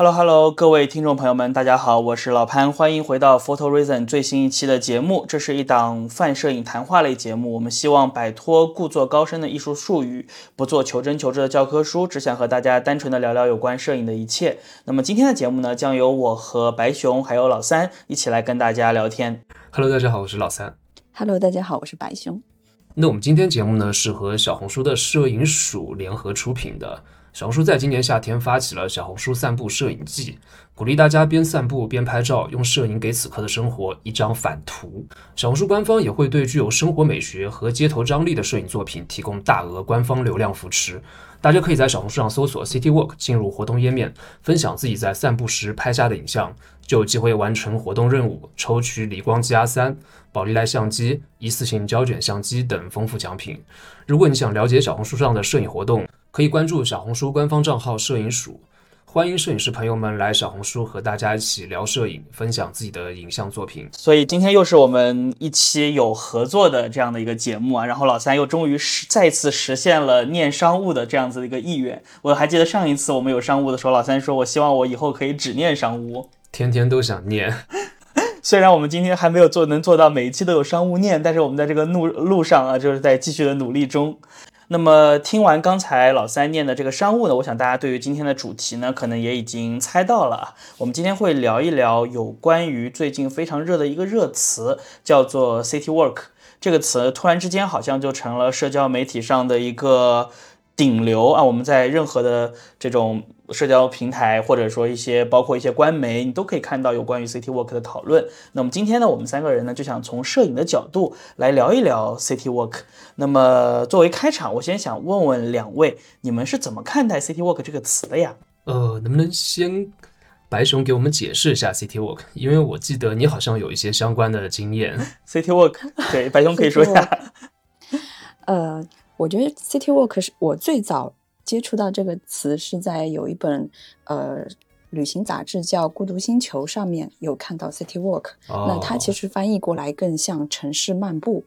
Hello Hello，各位听众朋友们，大家好，我是老潘，欢迎回到 Photo Reason 最新一期的节目。这是一档泛摄影谈话类节目，我们希望摆脱故作高深的艺术术语，不做求真求知的教科书，只想和大家单纯的聊聊有关摄影的一切。那么今天的节目呢，将由我和白熊还有老三一起来跟大家聊天。Hello，大家好，我是老三。Hello，大家好，我是白熊。那我们今天节目呢，是和小红书的摄影署联合出品的。小红书在今年夏天发起了小红书散步摄影季，鼓励大家边散步边拍照，用摄影给此刻的生活一张反图。小红书官方也会对具有生活美学和街头张力的摄影作品提供大额官方流量扶持。大家可以在小红书上搜索 City Walk，进入活动页面，分享自己在散步时拍下的影像，就有机会完成活动任务，抽取理光机 R 三、宝丽来相机、一次性胶卷相机等丰富奖品。如果你想了解小红书上的摄影活动，可以关注小红书官方账号“摄影署”，欢迎摄影师朋友们来小红书和大家一起聊摄影，分享自己的影像作品。所以今天又是我们一期有合作的这样的一个节目啊，然后老三又终于实再次实现了念商务的这样子的一个意愿。我还记得上一次我们有商务的时候，老三说我希望我以后可以只念商务，天天都想念。虽然我们今天还没有做能做到每一期都有商务念，但是我们在这个路路上啊，就是在继续的努力中。那么听完刚才老三念的这个商务呢，我想大家对于今天的主题呢，可能也已经猜到了。我们今天会聊一聊有关于最近非常热的一个热词，叫做 City work。这个词突然之间好像就成了社交媒体上的一个。顶流啊！我们在任何的这种社交平台，或者说一些包括一些官媒，你都可以看到有关于 City Walk 的讨论。那么今天呢，我们三个人呢就想从摄影的角度来聊一聊 City Walk。那么作为开场，我先想问问两位，你们是怎么看待 City Walk 这个词的呀？呃，能不能先白熊给我们解释一下 City Walk？因为我记得你好像有一些相关的经验。City Walk，对，白熊可以说一下。呃。我觉得 City Walk 是我最早接触到这个词，是在有一本呃旅行杂志叫《孤独星球》上面有看到 City Walk，那它其实翻译过来更像城市漫步。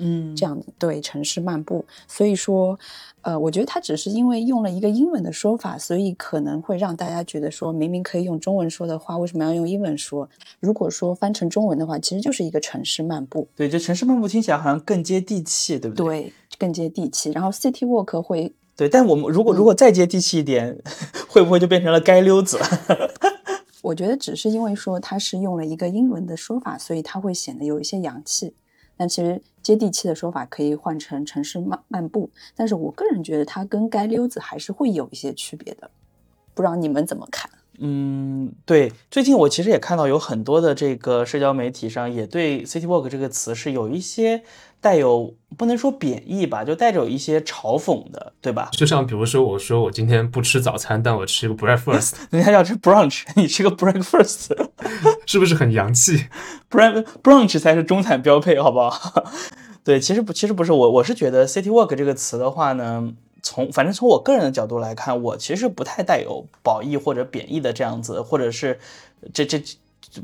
嗯，这样子对城市漫步，所以说，呃，我觉得他只是因为用了一个英文的说法，所以可能会让大家觉得说，明明可以用中文说的话，为什么要用英文说？如果说翻成中文的话，其实就是一个城市漫步。对，这城市漫步听起来好像更接地气，对不对？对，更接地气。然后 City Walk 会，对，但我们如果如果再接地气一点，会不会就变成了街溜子？我觉得只是因为说它是用了一个英文的说法，所以它会显得有一些洋气。但其实接地气的说法可以换成城市漫漫步，但是我个人觉得它跟街溜子还是会有一些区别的，不知道你们怎么看？嗯，对，最近我其实也看到有很多的这个社交媒体上也对 City Walk 这个词是有一些。带有不能说贬义吧，就带着有一些嘲讽的，对吧？就像比如说，我说我今天不吃早餐，但我吃一个 breakfast，人家要吃 brunch，你吃个 breakfast，是不是很洋气？brunch brunch 才是中产标配，好不好？对，其实不，其实不是我，我是觉得 city walk 这个词的话呢，从反正从我个人的角度来看，我其实不太带有褒义或者贬义的这样子，或者是这这。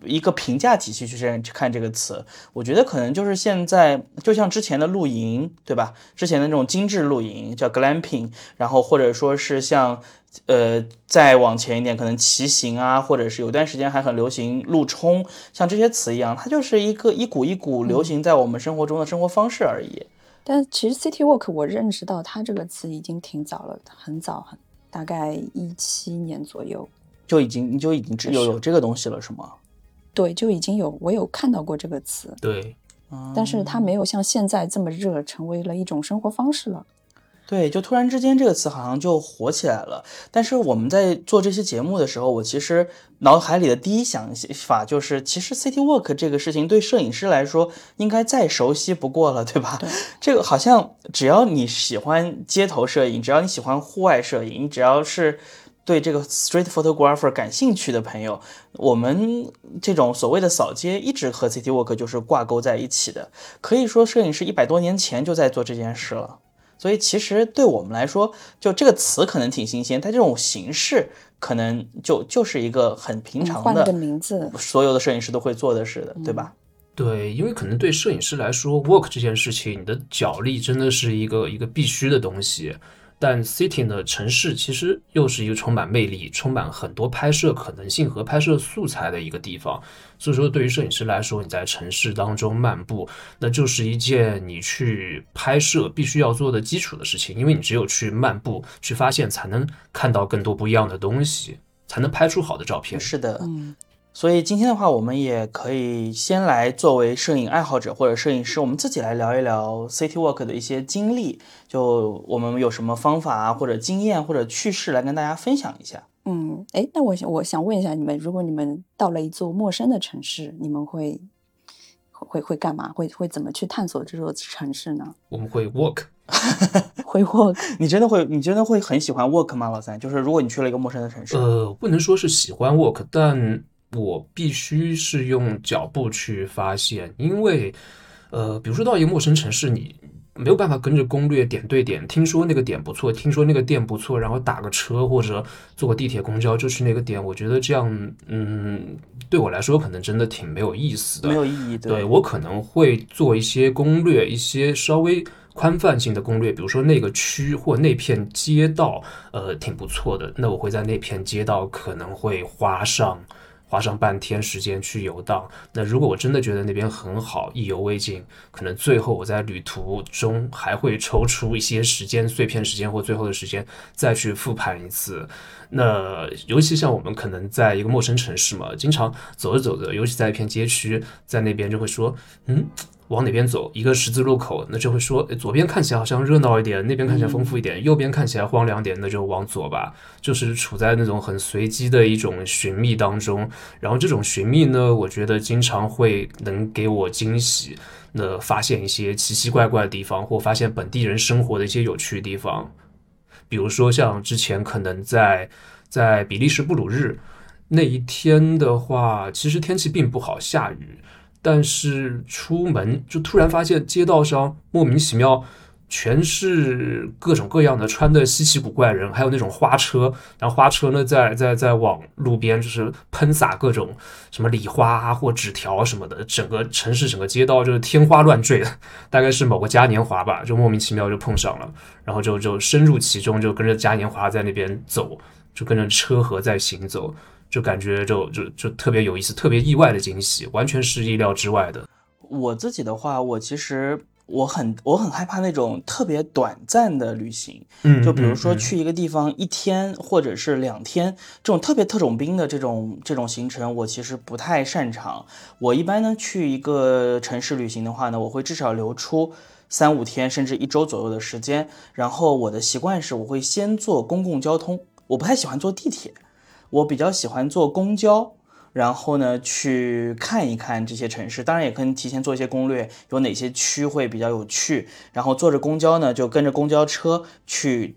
一个评价体系去这样去看这个词，我觉得可能就是现在，就像之前的露营，对吧？之前的那种精致露营叫 glamping，然后或者说是像，呃，再往前一点，可能骑行啊，或者是有段时间还很流行路冲，像这些词一样，它就是一个一股一股流行在我们生活中的生活方式而已。但其实 city walk 我认识到它这个词已经挺早了，很早，很大概一七年左右就已经你就已经有有这个东西了，是吗？对，就已经有我有看到过这个词，对，但是它没有像现在这么热，成为了一种生活方式了。对，就突然之间这个词好像就火起来了。但是我们在做这些节目的时候，我其实脑海里的第一想法就是，其实 city walk 这个事情对摄影师来说应该再熟悉不过了，对吧？对，这个好像只要你喜欢街头摄影，只要你喜欢户外摄影，你只要是。对这个 street photographer 感兴趣的朋友，我们这种所谓的扫街一直和 city walk 就是挂钩在一起的。可以说，摄影师一百多年前就在做这件事了。所以，其实对我们来说，就这个词可能挺新鲜，但这种形式可能就就是一个很平常的，换个名字，所有的摄影师都会做的事的，对吧？对，因为可能对摄影师来说，work 这件事情，你的脚力真的是一个一个必须的东西。但 city 呢，城市其实又是一个充满魅力、充满很多拍摄可能性和拍摄素材的一个地方。所以说，对于摄影师来说，你在城市当中漫步，那就是一件你去拍摄必须要做的基础的事情。因为你只有去漫步、去发现，才能看到更多不一样的东西，才能拍出好的照片。是的，嗯所以今天的话，我们也可以先来作为摄影爱好者或者摄影师，我们自己来聊一聊 city walk 的一些经历，就我们有什么方法啊，或者经验或者趣事来跟大家分享一下。嗯，哎，那我想我想问一下你们，如果你们到了一座陌生的城市，你们会会会干嘛？会会怎么去探索这座城市呢？我们会 walk，会 walk？你真的会，你真的会很喜欢 walk 吗，老三？就是如果你去了一个陌生的城市，呃，不能说是喜欢 walk，但我必须是用脚步去发现，因为，呃，比如说到一个陌生城市，你没有办法跟着攻略点对点，听说那个点不错，听说那个店不错，然后打个车或者坐个地铁、公交就去那个点，我觉得这样，嗯，对我来说可能真的挺没有意思的。没有意义。对我可能会做一些攻略，一些稍微宽泛性的攻略，比如说那个区或那片街道，呃，挺不错的，那我会在那片街道可能会花上花上半天时间去游荡。那如果我真的觉得那边很好，意犹未尽，可能最后我在旅途中还会抽出一些时间碎片时间或最后的时间再去复盘一次。那尤其像我们可能在一个陌生城市嘛，经常走着走着，尤其在一片街区，在那边就会说，嗯，往哪边走？一个十字路口，那就会说，诶左边看起来好像热闹一点，那边看起来丰富一点，右边看起来荒凉点，那就往左吧。就是处在那种很随机的一种寻觅当中，然后这种寻觅呢，我觉得经常会能给我惊喜，那发现一些奇奇怪怪的地方，或发现本地人生活的一些有趣的地方。比如说像之前可能在在比利时布鲁日那一天的话，其实天气并不好，下雨，但是出门就突然发现街道上莫名其妙全是各种各样的穿的稀奇古怪人，还有那种花车，然后花车呢在在在往路边就是喷洒各种什么礼花啊或纸条什么的，整个城市整个街道就是天花乱坠。的，大概是某个嘉年华吧，就莫名其妙就碰上了。然后就就深入其中，就跟着嘉年华在那边走，就跟着车河在行走，就感觉就就就特别有意思，特别意外的惊喜，完全是意料之外的。我自己的话，我其实我很我很害怕那种特别短暂的旅行，嗯就比如说去一个地方一天或者是两天，这种特别特种兵的这种这种行程，我其实不太擅长。我一般呢去一个城市旅行的话呢，我会至少留出三五天甚至一周左右的时间。然后我的习惯是，我会先坐公共交通，我不太喜欢坐地铁，我比较喜欢坐公交。然后呢，去看一看这些城市，当然也可以提前做一些攻略，有哪些区会比较有趣。然后坐着公交呢，就跟着公交车去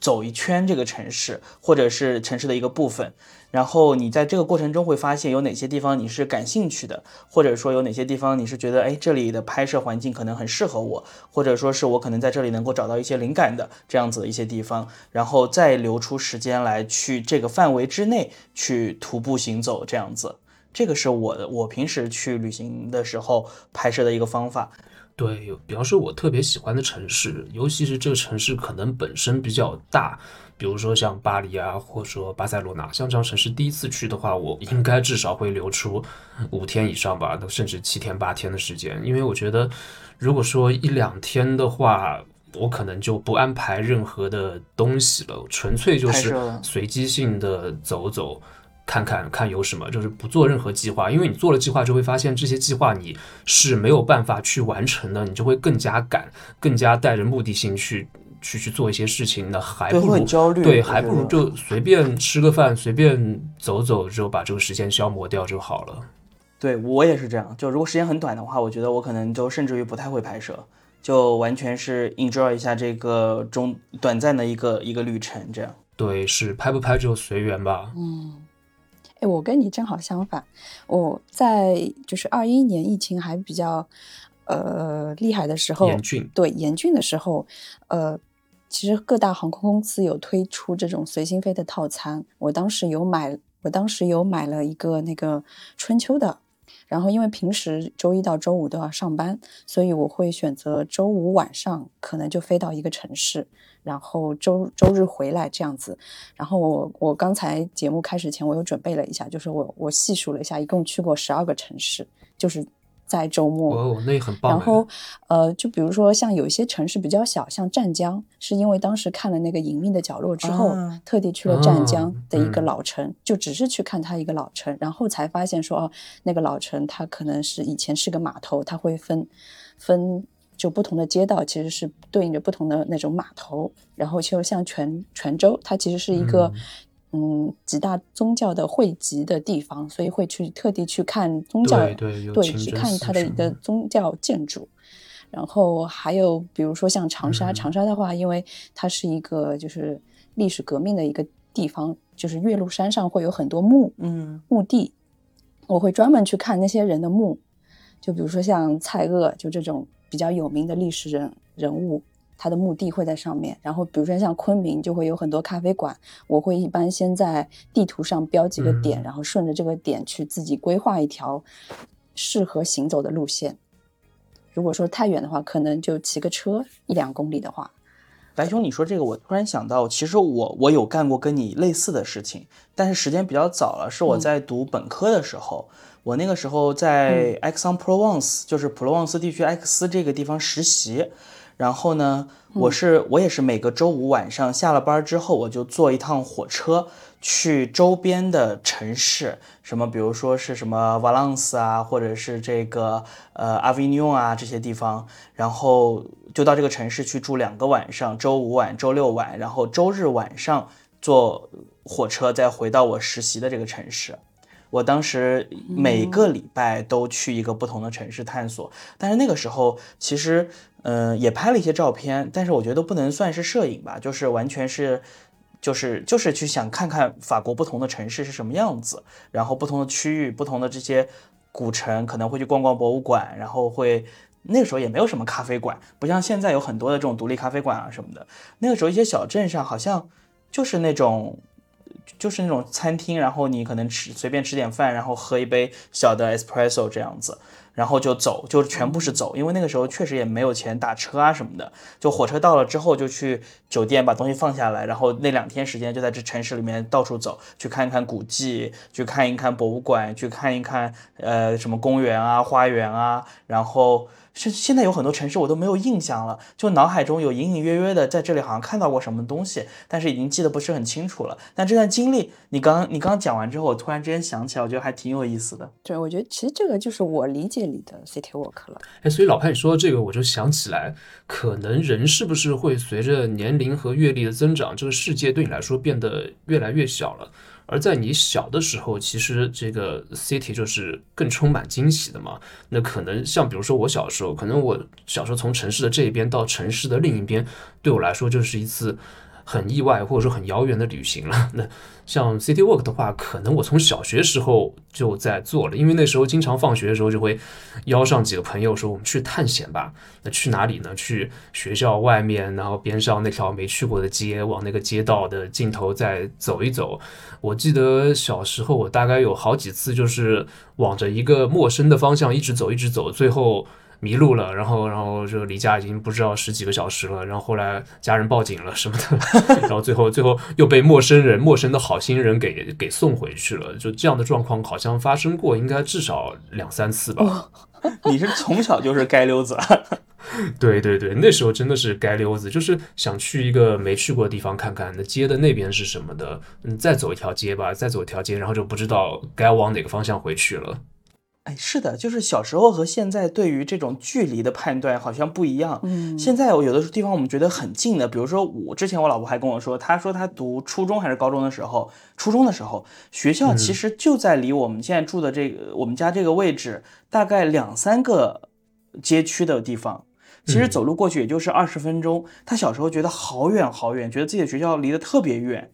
走一圈这个城市，或者是城市的一个部分。然后你在这个过程中会发现有哪些地方你是感兴趣的，或者说有哪些地方你是觉得，哎，这里的拍摄环境可能很适合我，或者说是我可能在这里能够找到一些灵感的这样子的一些地方，然后再留出时间来去这个范围之内去徒步行走这样子。这个是我的我平时去旅行的时候拍摄的一个方法。对，比方说我特别喜欢的城市，尤其是这个城市可能本身比较大，比如说像巴黎啊，或者说巴塞罗那，像这样城市第一次去的话，我应该至少会留出五天以上吧，甚至七天八天的时间，因为我觉得如果说一两天的话。我可能就不安排任何的东西了，纯粹就是随机性的走走，看看看有什么，就是不做任何计划，因为你做了计划就会发现这些计划你是没有办法去完成的，你就会更加赶，更加带着目的性去去去做一些事情，那还对，不如会很焦虑。对，还不如就随便吃个饭，随便走走，就把这个时间消磨掉就好了。对我也是这样。就如果时间很短的话，我觉得我可能就甚至于不太会拍摄，就完全是 enjoy 一下这个中短暂的一个一个旅程这样。对，是拍不拍就随缘吧。嗯，哎，我跟你正好相反，我在就是二一年疫情还比较呃厉害的时候，严峻，对严峻的时候，呃，其实各大航空公司有推出这种随心飞的套餐，我当时有买，我当时有买了一个那个春秋的然后因为平时周一到周五都要上班，所以我会选择周五晚上可能就飞到一个城市，然后周周日回来这样子。然后我我刚才节目开始前我又准备了一下，就是我我细数了一下，一共去过十二个城市，就是。在周末哦，那也很棒。然后，呃，就比如说像有一些城市比较小，像湛江，是因为当时看了那个《隐秘的角落》之后，特地去了湛江的一个老城，就只是去看它一个老城，然后才发现说，哦，那个老城它可能是以前是个码头，它会分分就不同的街道，其实是对应着不同的那种码头。然后就像泉泉州，它其实是一个。嗯，几大宗教的汇集的地方，所以会去特地去看宗教，对对，去看它的一个宗教建筑。然后还有比如说像长沙，长沙的话，因为它是一个就是历史革命的一个地方，就是岳麓山上会有很多墓，嗯，墓地，我会专门去看那些人的墓。就比如说像蔡锷，就这种比较有名的历史人人物。它的墓地会在上面，然后比如说像昆明就会有很多咖啡馆，我会一般先在地图上标几个点，然后顺着这个点去自己规划一条适合行走的路线。如果说太远的话，可能就骑个车一两公里的话。白熊，你说这个，我突然想到，其实我我有干过跟你类似的事情，但是时间比较早了，是我在读本科的时候，我那个时候在 Aix-en-Provence，就是普罗旺斯地区埃克斯这个地方实习。然后呢，我是我也是每个周五晚上下了班之后，我就坐一趟火车去周边的城市，什么比如说是什么 Valence 啊，或者是这个呃阿维尼翁啊这些地方，然后就到这个城市去住两个晚上，周五晚、周六晚，然后周日晚上坐火车再回到我实习的这个城市。我当时每个礼拜都去一个不同的城市探索，但是那个时候其实。嗯，也拍了一些照片，但是我觉得不能算是摄影吧，就是完全是，就是就是去想看看法国不同的城市是什么样子，然后不同的区域、不同的这些古城，可能会去逛逛博物馆，然后会那个时候也没有什么咖啡馆，不像现在有很多的这种独立咖啡馆啊什么的。那个时候一些小镇上好像就是那种就是那种餐厅，然后你可能吃随便吃点饭，然后喝一杯小的 espresso 这样子。然后就走，就全部是走，因为那个时候确实也没有钱打车啊什么的。就火车到了之后，就去酒店把东西放下来，然后那两天时间就在这城市里面到处走，去看一看古迹，去看一看博物馆，去看一看呃什么公园啊、花园啊，然后。现现在有很多城市我都没有印象了，就脑海中有隐隐约约的在这里好像看到过什么东西，但是已经记得不是很清楚了。但这段经历，你刚你刚刚讲完之后，我突然之间想起来，我觉得还挺有意思的。对，我觉得其实这个就是我理解你的 city walk 了。哎，所以老潘你说这个，我就想起来，可能人是不是会随着年龄和阅历的增长，这个世界对你来说变得越来越小了。而在你小的时候，其实这个 city 就是更充满惊喜的嘛。那可能像比如说我小时候，可能我小时候从城市的这一边到城市的另一边，对我来说就是一次。很意外或者说很遥远的旅行了。那像 City Walk 的话，可能我从小学时候就在做了，因为那时候经常放学的时候就会邀上几个朋友说我们去探险吧。那去哪里呢？去学校外面，然后边上那条没去过的街，往那个街道的尽头再走一走。我记得小时候我大概有好几次就是往着一个陌生的方向一直走，一直走，最后。迷路了，然后，然后就离家已经不知道十几个小时了，然后后来家人报警了什么的，然后最后最后又被陌生人、陌生的好心人给给送回去了。就这样的状况好像发生过，应该至少两三次吧。你是从小就是街溜子？对对对，那时候真的是街溜子，就是想去一个没去过的地方看看，那街的那边是什么的，嗯，再走一条街吧，再走一条街，然后就不知道该往哪个方向回去了。哎，是的，就是小时候和现在对于这种距离的判断好像不一样。嗯，现在有的地方我们觉得很近的，比如说我之前我老婆还跟我说，她说她读初中还是高中的时候，初中的时候学校其实就在离我们现在住的这个我们家这个位置大概两三个街区的地方，其实走路过去也就是二十分钟。她小时候觉得好远好远，觉得自己的学校离得特别远。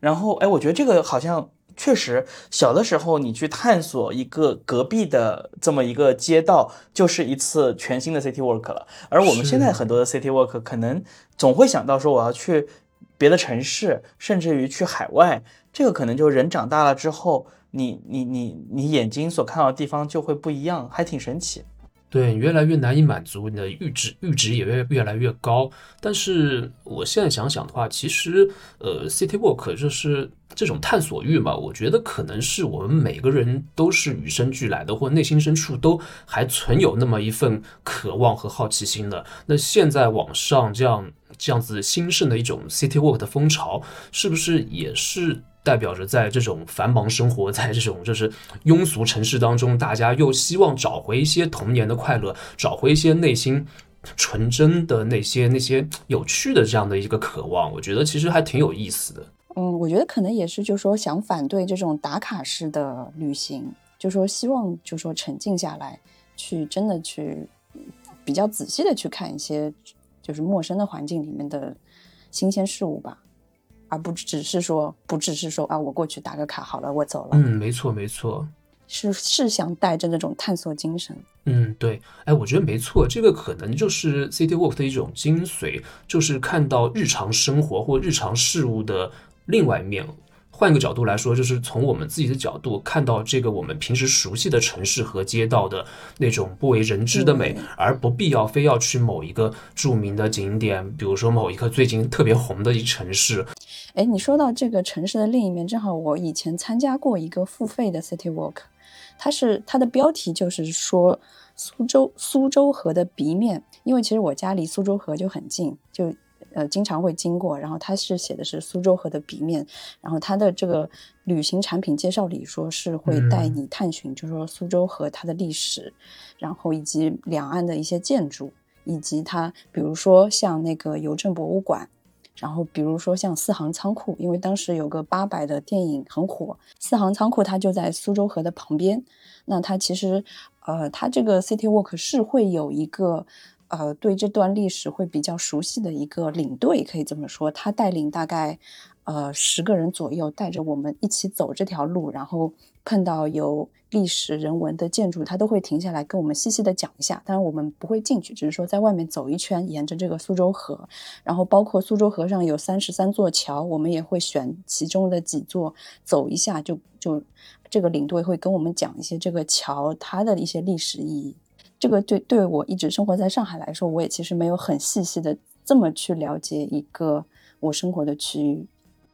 然后，哎，我觉得这个好像。确实，小的时候你去探索一个隔壁的这么一个街道，就是一次全新的 city walk 了。而我们现在很多的 city walk，可能总会想到说我要去别的城市，甚至于去海外。这个可能就人长大了之后，你你你你眼睛所看到的地方就会不一样，还挺神奇。对，越来越难以满足，你的阈值阈值也越越来越高。但是我现在想想的话，其实呃，City Walk 就是这种探索欲嘛，我觉得可能是我们每个人都是与生俱来的，或内心深处都还存有那么一份渴望和好奇心的。那现在网上这样这样子兴盛的一种 City Walk 的风潮，是不是也是？代表着在这种繁忙生活，在这种就是庸俗城市当中，大家又希望找回一些童年的快乐，找回一些内心纯真的那些那些有趣的这样的一个渴望。我觉得其实还挺有意思的。嗯，我觉得可能也是，就是说想反对这种打卡式的旅行，就说希望就说沉静下来，去真的去比较仔细的去看一些就是陌生的环境里面的新鲜事物吧。而不只是说，不只是说啊，我过去打个卡好了，我走了。嗯，没错，没错，是是想带着那种探索精神。嗯，对，哎，我觉得没错，这个可能就是 City Walk 的一种精髓，就是看到日常生活或日常事物的另外一面。换一个角度来说，就是从我们自己的角度看到这个我们平时熟悉的城市和街道的那种不为人知的美，而不必要非要去某一个著名的景点，比如说某一个最近特别红的一城市。哎，你说到这个城市的另一面，正好我以前参加过一个付费的 City Walk，它是它的标题就是说苏州苏州河的鼻面，因为其实我家离苏州河就很近，就。呃，经常会经过，然后它是写的是苏州河的笔面，然后它的这个旅行产品介绍里说是会带你探寻，就是说苏州河它的历史，然后以及两岸的一些建筑，以及它比如说像那个邮政博物馆，然后比如说像四行仓库，因为当时有个八佰的电影很火，四行仓库它就在苏州河的旁边，那它其实呃，它这个 City Walk 是会有一个。呃，对这段历史会比较熟悉的一个领队，可以这么说，他带领大概呃十个人左右，带着我们一起走这条路，然后碰到有历史人文的建筑，他都会停下来跟我们细细的讲一下。当然我们不会进去，只是说在外面走一圈，沿着这个苏州河，然后包括苏州河上有三十三座桥，我们也会选其中的几座走一下，就就这个领队会跟我们讲一些这个桥它的一些历史意义。这个对对我一直生活在上海来说，我也其实没有很细细的这么去了解一个我生活的区域。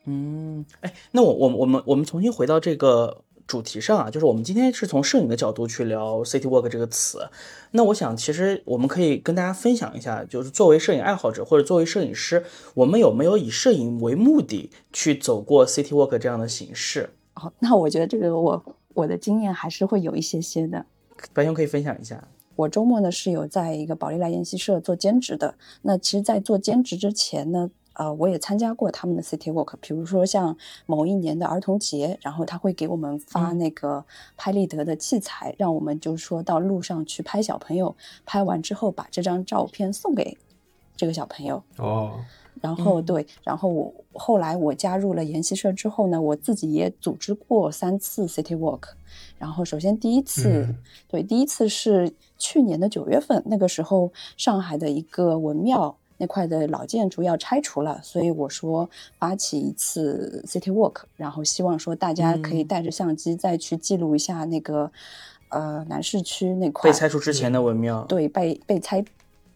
嗯，哎，那我我我们我们重新回到这个主题上啊，就是我们今天是从摄影的角度去聊 city walk 这个词。那我想，其实我们可以跟大家分享一下，就是作为摄影爱好者或者作为摄影师，我们有没有以摄影为目的去走过 city walk 这样的形式？哦，那我觉得这个我我的经验还是会有一些些的。白熊可以分享一下。我周末呢是有在一个宝丽来研习社做兼职的。那其实，在做兼职之前呢，呃，我也参加过他们的 City Walk。比如说像某一年的儿童节，然后他会给我们发那个拍立得的器材，让我们就是说到路上去拍小朋友，拍完之后把这张照片送给这个小朋友。哦。然后对，然后我后来我加入了研习社之后呢，我自己也组织过三次 City Walk。然后首先第一次，对，第一次是。去年的九月份，那个时候上海的一个文庙那块的老建筑要拆除了，所以我说发起一次 City Walk，然后希望说大家可以带着相机再去记录一下那个呃南市区那块被拆除之前的文庙，对，被被拆。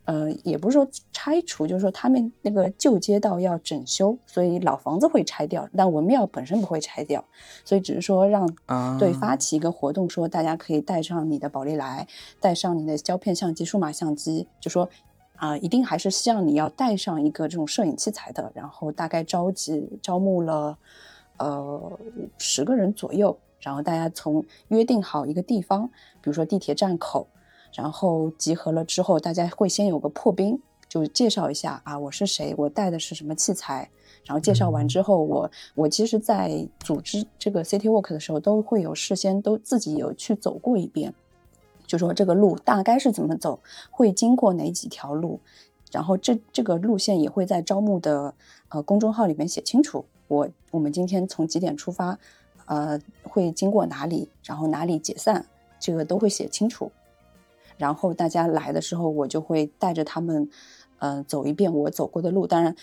呃，也不是说拆除，就是说他们那个旧街道要整修，所以老房子会拆掉，但文庙本身不会拆掉，所以只是说让对发起一个活动，说大家可以带上你的宝丽来，带上你的胶片相机、数码相机，就说啊，一定还是希望你要带上一个这种摄影器材的，然后大概召集招募了呃十个人左右，然后大家从约定好一个地方，比如说地铁站口。然后集合了之后，大家会先有个破冰，就介绍一下啊，我是谁，我带的是什么器材。然后介绍完之后，我我其实，在组织这个 City Walk 的时候，都会有事先都自己有去走过一遍，就说这个路大概是怎么走，会经过哪几条路，然后这这个路线也会在招募的呃公众号里面写清楚。我我们今天从几点出发，呃，会经过哪里，然后哪里解散，这个都会写清楚。然后大家来的时候，我就会带着他们，嗯，走一遍我走过的路。当然，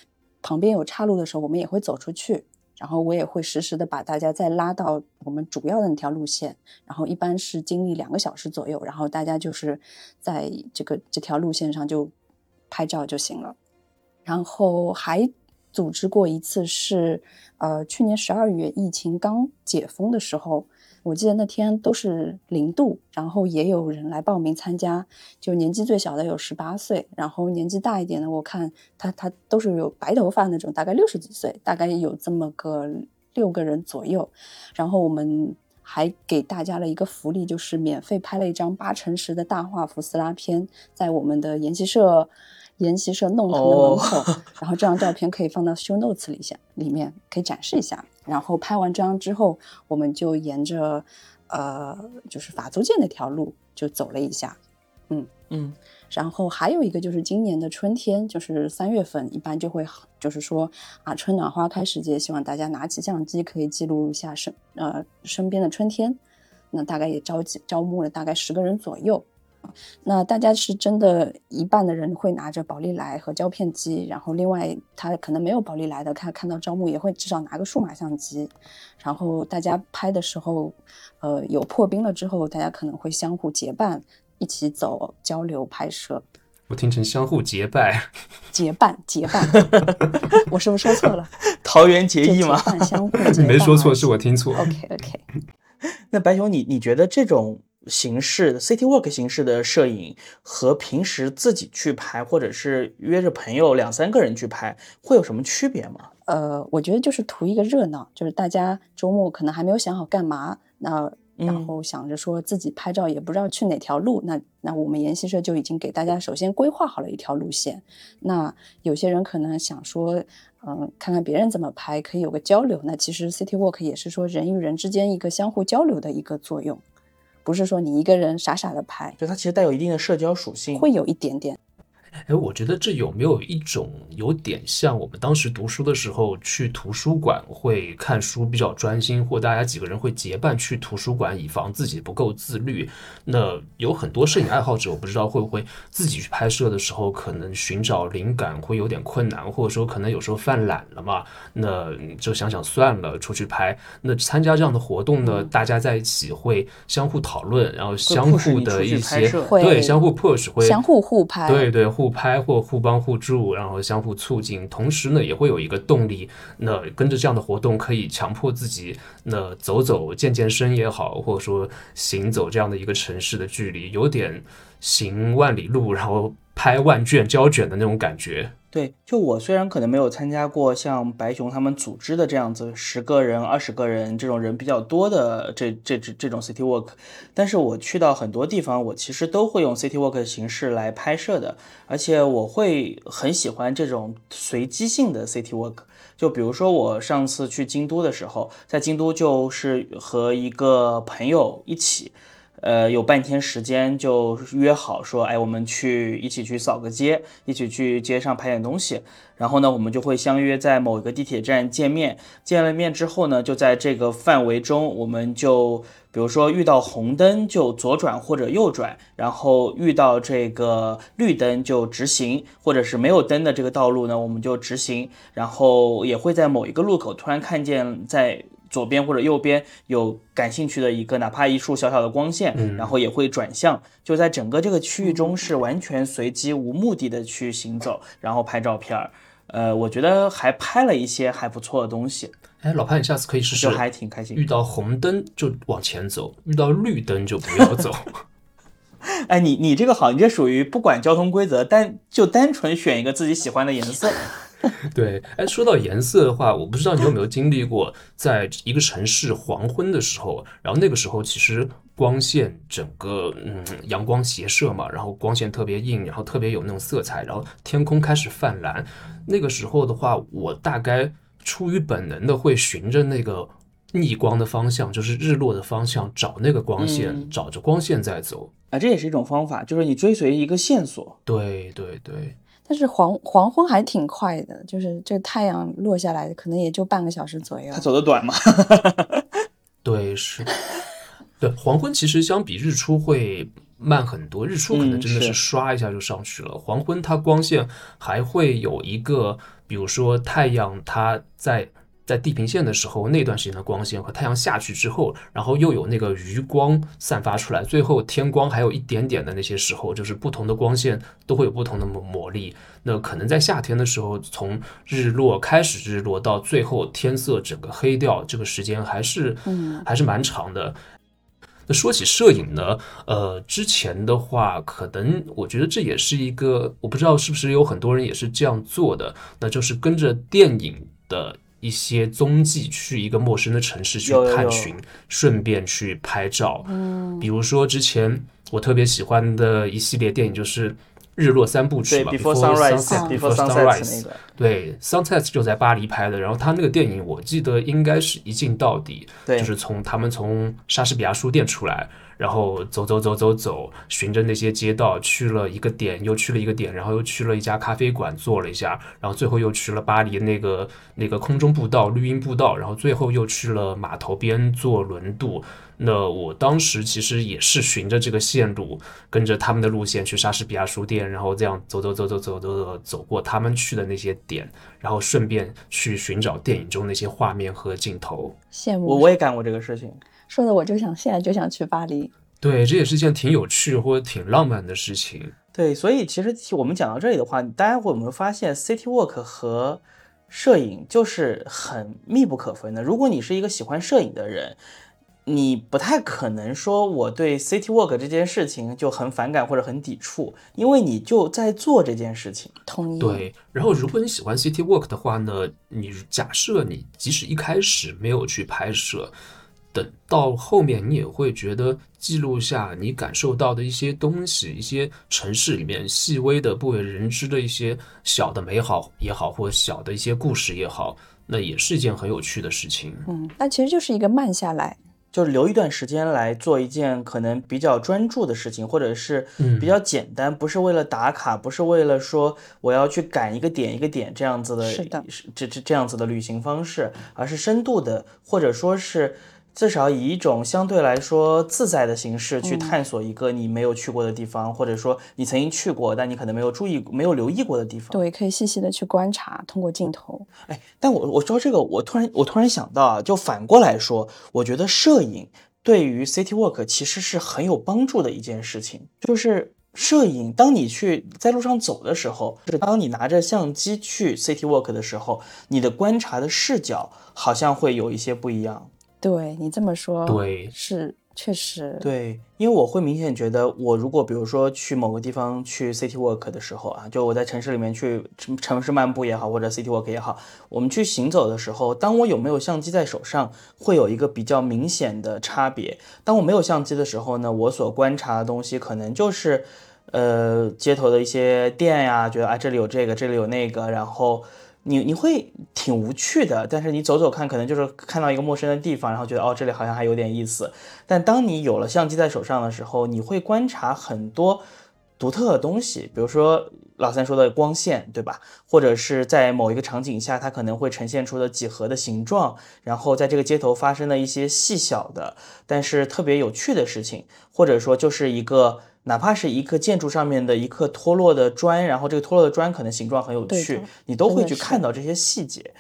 旁边有岔路的时候，我们也会走出去。然后我也会实时的把大家再拉到我们主要的那条路线，然后一般是经历两个小时左右，然后大家就是在这个这条路线上就拍照就行了。然后还组织过一次是，呃，去年十二月疫情刚解封的时候。我记得那天都是零度，然后也有人来报名参加，就年纪最小的有十八岁，然后年纪大一点的，我看他他都是有白头发那种，大概六十几岁，大概有这么个六个人左右。然后我们还给大家了一个福利，就是免费拍了一张八乘十的大画幅撕拉片，在我们的研习社。研习社弄堂的门口，然后这张照片可以放到 show notes 里下，里面可以展示一下。然后拍完这张之后，我们就沿着呃，就是法租界那条路就走了一下，嗯嗯。然后还有一个就是今年的春天，就是三月份，一般就会就是说啊，春暖花开时节，希望大家拿起相机可以记录一下身呃身边的春天。那大概也招集招募了大概十个人左右。那大家是真的，一半的人会拿着宝丽来和胶片机，然后另外他可能没有宝丽来的，他看到招募也会至少拿个数码相机，然后大家拍的时候，呃，有破冰了之后，大家可能会相互结伴一起走交流拍摄。我听成相互结拜，结 伴结伴，我是不是说错了？桃园结义吗？相互结伴，没说错，是我听错。OK OK。那白熊，你你觉得这种？形式的 City Walk 形式的摄影和平时自己去拍，或者是约着朋友两三个人去拍，会有什么区别吗？呃，我觉得就是图一个热闹，就是大家周末可能还没有想好干嘛，那然后想着说自己拍照也不知道去哪条路，那那我们研习社就已经给大家首先规划好了一条路线。那有些人可能想说，嗯，看看别人怎么拍，可以有个交流。那其实 City Walk 也是说人与人之间一个相互交流的一个作用。不是说你一个人傻傻的拍，就它其实带有一定的社交属性，会有一点点。哎，我觉得这有没有一种有点像我们当时读书的时候去图书馆会看书比较专心，或大家几个人会结伴去图书馆，以防自己不够自律。那有很多摄影爱好者，我不知道会不会自己去拍摄的时候，可能寻找灵感会有点困难，或者说可能有时候犯懒了嘛，那就想想算了，出去拍。那参加这样的活动呢，大家在一起会相互讨论，然后相互的一些对相互 push 会相互互拍，对对。互拍或互帮互助，然后相互促进，同时呢也会有一个动力。那跟着这样的活动，可以强迫自己那走走、健健身也好，或者说行走这样的一个城市的距离，有点行万里路，然后拍万卷胶卷的那种感觉。对，就我虽然可能没有参加过像白熊他们组织的这样子十个人、二十个人这种人比较多的这这这这种 city walk，但是我去到很多地方，我其实都会用 city walk 的形式来拍摄的，而且我会很喜欢这种随机性的 city walk。就比如说我上次去京都的时候，在京都就是和一个朋友一起。呃，有半天时间就约好说，哎，我们去一起去扫个街，一起去街上拍点东西。然后呢，我们就会相约在某一个地铁站见面。见了面之后呢，就在这个范围中，我们就比如说遇到红灯就左转或者右转，然后遇到这个绿灯就直行，或者是没有灯的这个道路呢，我们就直行。然后也会在某一个路口突然看见在。左边或者右边有感兴趣的一个，哪怕一束小小的光线，然后也会转向，就在整个这个区域中是完全随机无目的的去行走，然后拍照片儿。呃，我觉得还拍了一些还不错的东西。哎，老潘，你下次可以试试，就还挺开心。遇到红灯就往前走，遇到绿灯就不要走。哎，你你这个好，你这属于不管交通规则，单就单纯选一个自己喜欢的颜色。对，哎，说到颜色的话，我不知道你有没有经历过，在一个城市黄昏的时候，然后那个时候其实光线整个嗯阳光斜射嘛，然后光线特别硬，然后特别有那种色彩，然后天空开始泛蓝。那个时候的话，我大概出于本能的会循着那个逆光的方向，就是日落的方向找那个光线，找着光线在走。啊，这也是一种方法，就是你追随一个线索。对对对。但是黄黄昏还挺快的，就是这太阳落下来，可能也就半个小时左右。他走的短吗？对，是。对，黄昏其实相比日出会慢很多，日出可能真的是刷一下就上去了。黄昏它光线还会有一个，比如说太阳它在在地平线的时候那段时间的光线和太阳下去之后，然后又有那个余光散发出来，最后天光还有一点点的那些时候，就是不同的光线都会有不同的魔魔力。那可能在夏天的时候，从日落开始日落到最后天色整个黑掉，这个时间还是嗯还是蛮长的。那说起摄影呢，呃，之前的话，可能我觉得这也是一个，我不知道是不是有很多人也是这样做的，那就是跟着电影的一些踪迹去一个陌生的城市去有有有探寻，顺便去拍照。嗯比如说之前我特别喜欢的一系列电影就是《日落三部曲，Before Sunset Sunrise，Before Before 个，对，Sunset 就在巴黎拍的，然后他那个电影我记得应该是一镜到底，就是从他们从莎士比亚书店出来，然后走走走走走，循着那些街道去了一个点，又去了一个点，然后又去了一家咖啡馆坐了一下，然后最后又去了巴黎那个那个空中步道、绿荫步道，然后最后又去了码头边坐轮渡。那我当时其实也是循着这个线路，跟着他们的路线去莎士比亚书店，然后这样走走走走走走走走过他们去的那些点，然后顺便去寻找电影中那些画面和镜头。羡慕。我我也干过这个事情。说的我就想现在就想去巴黎。对，这也是件挺有趣或者挺浪漫的事情。对，所以其实我们讲到这里的话，大家会有没有发现，City Walk 和摄影就是很密不可分的。如果你是一个喜欢摄影的人，你不太可能说我对 City Walk 这件事情就很反感或者很抵触，因为你就在做这件事情。同意。对，然后如果你喜欢 City Walk 的话呢，你假设你即使一开始没有去拍摄，等到后面你也会觉得记录下你感受到的一些东西，一些城市里面细微的不为人知的一些小的美好也好，或小的一些故事也好，那也是一件很有趣的事情。嗯，那其实就是一个慢下来。就是留一段时间来做一件可能比较专注的事情，或者是嗯。比较简单，不是为了打卡，不是为了说我要去赶一个点一个点这样子的，是的。这这这样子的旅行方式，而是深度的，或者说是至少以一种相对来说自在的形式去探索一个你没有去过的地方，或者说你曾经去过，但你可能没有注意、没有留意过的地方。对，可以细细的去观察，通过镜头。哎，但我我说这个，我突然我突然想到啊，就反过来说，我觉得摄影对于 City Walk 其实是很有帮助的一件事情。就是摄影，当你去在路上走的时候，就是当你拿着相机去 City Walk 的时候，你的观察的视角好像会有一些不一样。对你这么说，对是确实。对，因为我会明显觉得，我如果比如说去某个地方去 city walk 的时候啊，就我在城市里面去城城市漫步也好，或者 city walk 也好，我们去行走的时候，当我有没有相机在手上，会有一个比较明显的差别。当我没有相机的时候呢，我所观察的东西可能就是，呃，街头的一些店呀，觉得啊这里有这个，这里有那个，然后。你你会挺无趣的，但是你走走看，可能就是看到一个陌生的地方，然后觉得哦这里好像还有点意思。但当你有了相机在手上的时候，你会观察很多独特的东西，比如说老三说的光线，对吧？或者是在某一个场景下，它可能会呈现出的几何的形状，然后在这个街头发生的一些细小的，但是特别有趣的事情，或者说就是一个。哪怕是一个建筑上面的一颗脱落的砖，然后这个脱落的砖可能形状很有趣，你都会去看到这些细节。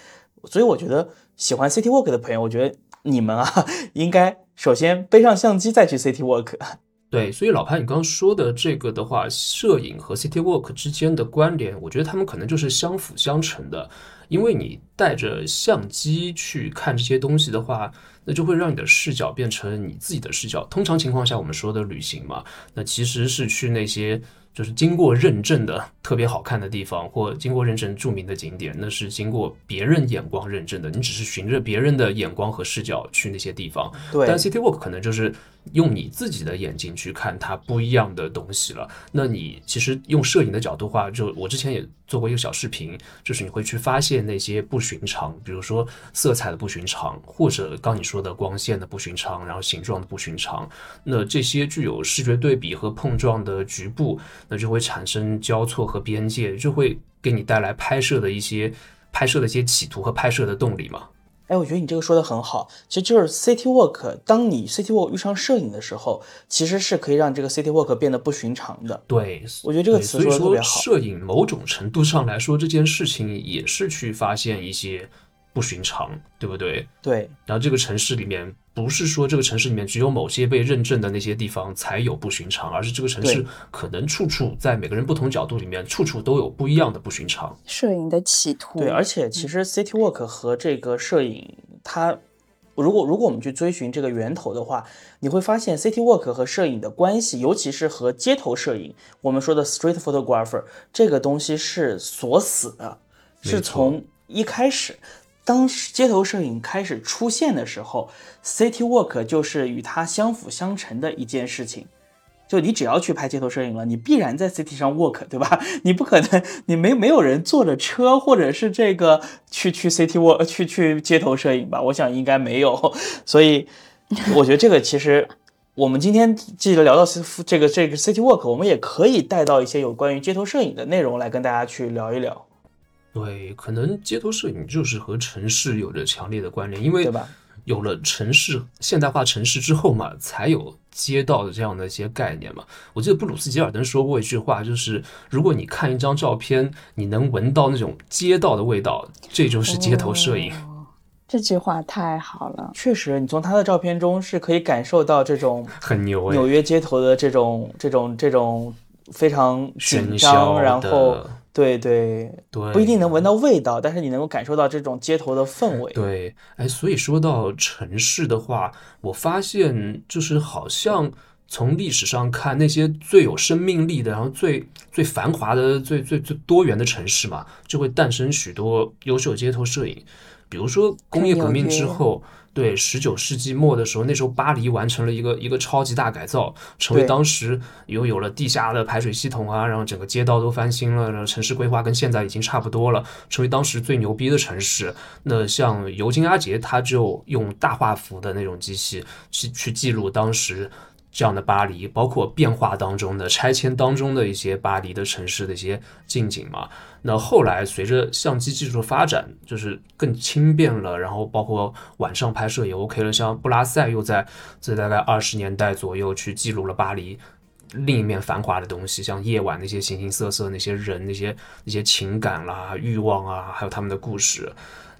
所以我觉得喜欢 City Walk 的朋友，我觉得你们啊，应该首先背上相机再去 City Walk。对，所以老潘，你刚刚说的这个的话，摄影和 City Walk 之间的关联，我觉得他们可能就是相辅相成的。因为你带着相机去看这些东西的话，那就会让你的视角变成你自己的视角。通常情况下，我们说的旅行嘛，那其实是去那些就是经过认证的特别好看的地方，或经过认证著名的景点，那是经过别人眼光认证的。你只是循着别人的眼光和视角去那些地方，对但 City Walk 可能就是用你自己的眼睛去看它不一样的东西了。那你其实用摄影的角度话，就我之前也做过一个小视频，就是你会去发现那些不寻常，比如说色彩的不寻常，或者刚你说的光线的不寻常，然后形状的不寻常。那这些具有视觉对比和碰撞的局部，那就会产生交错和边界，就会给你带来拍摄的一些拍摄的一些企图和拍摄的动力嘛。哎，我觉得你这个说的很好，其实就是 City Walk。当你 City Walk 遇上摄影的时候，其实是可以让这个 City Walk 变得不寻常的。对，我觉得这个词说的特别好。摄影某种程度上来说，这件事情也是去发现一些不寻常，对不对？对，然后这个城市里面，不是说这个城市里面只有某些被认证的那些地方才有不寻常，而是这个城市可能处处在每个人不同角度里面，处处都有不一样的不寻常。摄影的企图。对，而且其实 City Walk 和这个摄影，它如果如果我们去追寻这个源头的话，你会发现 City Walk 和摄影的关系，尤其是和街头摄影，我们说的 Street Photographer 这个东西是锁死的，是从一开始。当街头摄影开始出现的时候，City Walk 就是与它相辅相成的一件事情。就你只要去拍街头摄影了，你必然在 city 上 walk，对吧？你不可能，你没没有人坐着车或者是这个去去 city walk 去去街头摄影吧？我想应该没有，所以我觉得这个其实我们今天既然聊到这个这个 city walk，我们也可以带到一些有关于街头摄影的内容来跟大家去聊一聊，对，可能街头摄影就是和城市有着强烈的关联，因为对吧？有了城市现代化城市之后嘛，才有街道的这样的一些概念嘛。我记得布鲁斯·吉尔登说过一句话，就是如果你看一张照片，你能闻到那种街道的味道，这就是街头摄影。哦这句话太好了。确实，你从他的照片中是可以感受到这种很牛哎，纽约街头的这种这种这种非常紧喧嚣张，然后的对对，对，不一定能闻到味道，但是你能够感受到这种街头的氛围。对，哎，所以说到城市的话，我发现就是好像从历史上看，那些最有生命力的，然后最最繁华的、最最最多元的城市嘛，就会诞生许多优秀街头摄影。比如说工业革命之后，对十九世纪末的时候，那时候巴黎完成了一个一个超级大改造，成为当时又有了地下的排水系统啊，然后整个街道都翻新了，然后城市规划跟现在已经差不多了，成为当时最牛逼的城市。那像尤金·阿杰，他就用大画幅的那种机器去去记录当时这样的巴黎，包括变化当中的拆迁当中的一些巴黎的城市的一些近景嘛。那后来随着相机技术的发展，就是更轻便了，然后包括晚上拍摄也 OK 了。像布拉塞又在在大概二十年代左右去记录了巴黎另一面繁华的东西，像夜晚那些形形色色、那些人、那些那些情感啦、欲望啊，还有他们的故事。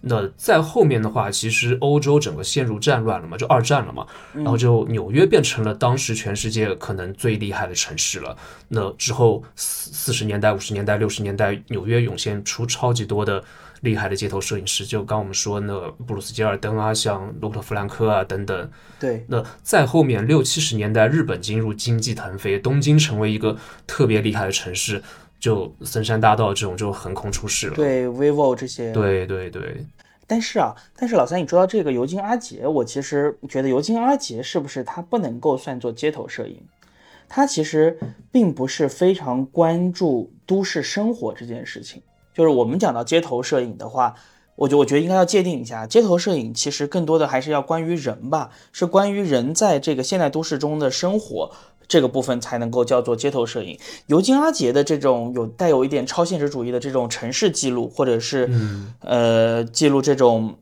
那在后面的话，其实欧洲整个陷入战乱了嘛，就二战了嘛，然后就纽约变成了当时全世界可能最厉害的城市了。那之后四四十年代、五十年代、六十年代，纽约涌现出超级多的厉害的街头摄影师，就刚我们说那布鲁斯·吉尔登啊，像罗伯特·弗兰克啊等等。对那再后面六七十年代，日本进入经济腾飞，东京成为一个特别厉害的城市，就森山大道这种就横空出世了。对，vivo 这些。对对对，但是啊，但是老三，你说到这个尤金·阿杰，我其实觉得尤金·阿杰是不是他不能够算作街头摄影？他其实并不是非常关注都市生活这件事情。就是我们讲到街头摄影的话，我觉我觉得应该要界定一下，街头摄影其实更多的还是要关于人吧，是关于人在这个现代都市中的生活。这个部分才能够叫做街头摄影。尤金·阿杰的这种有带有一点超现实主义的这种城市记录，或者是、嗯呃记录这种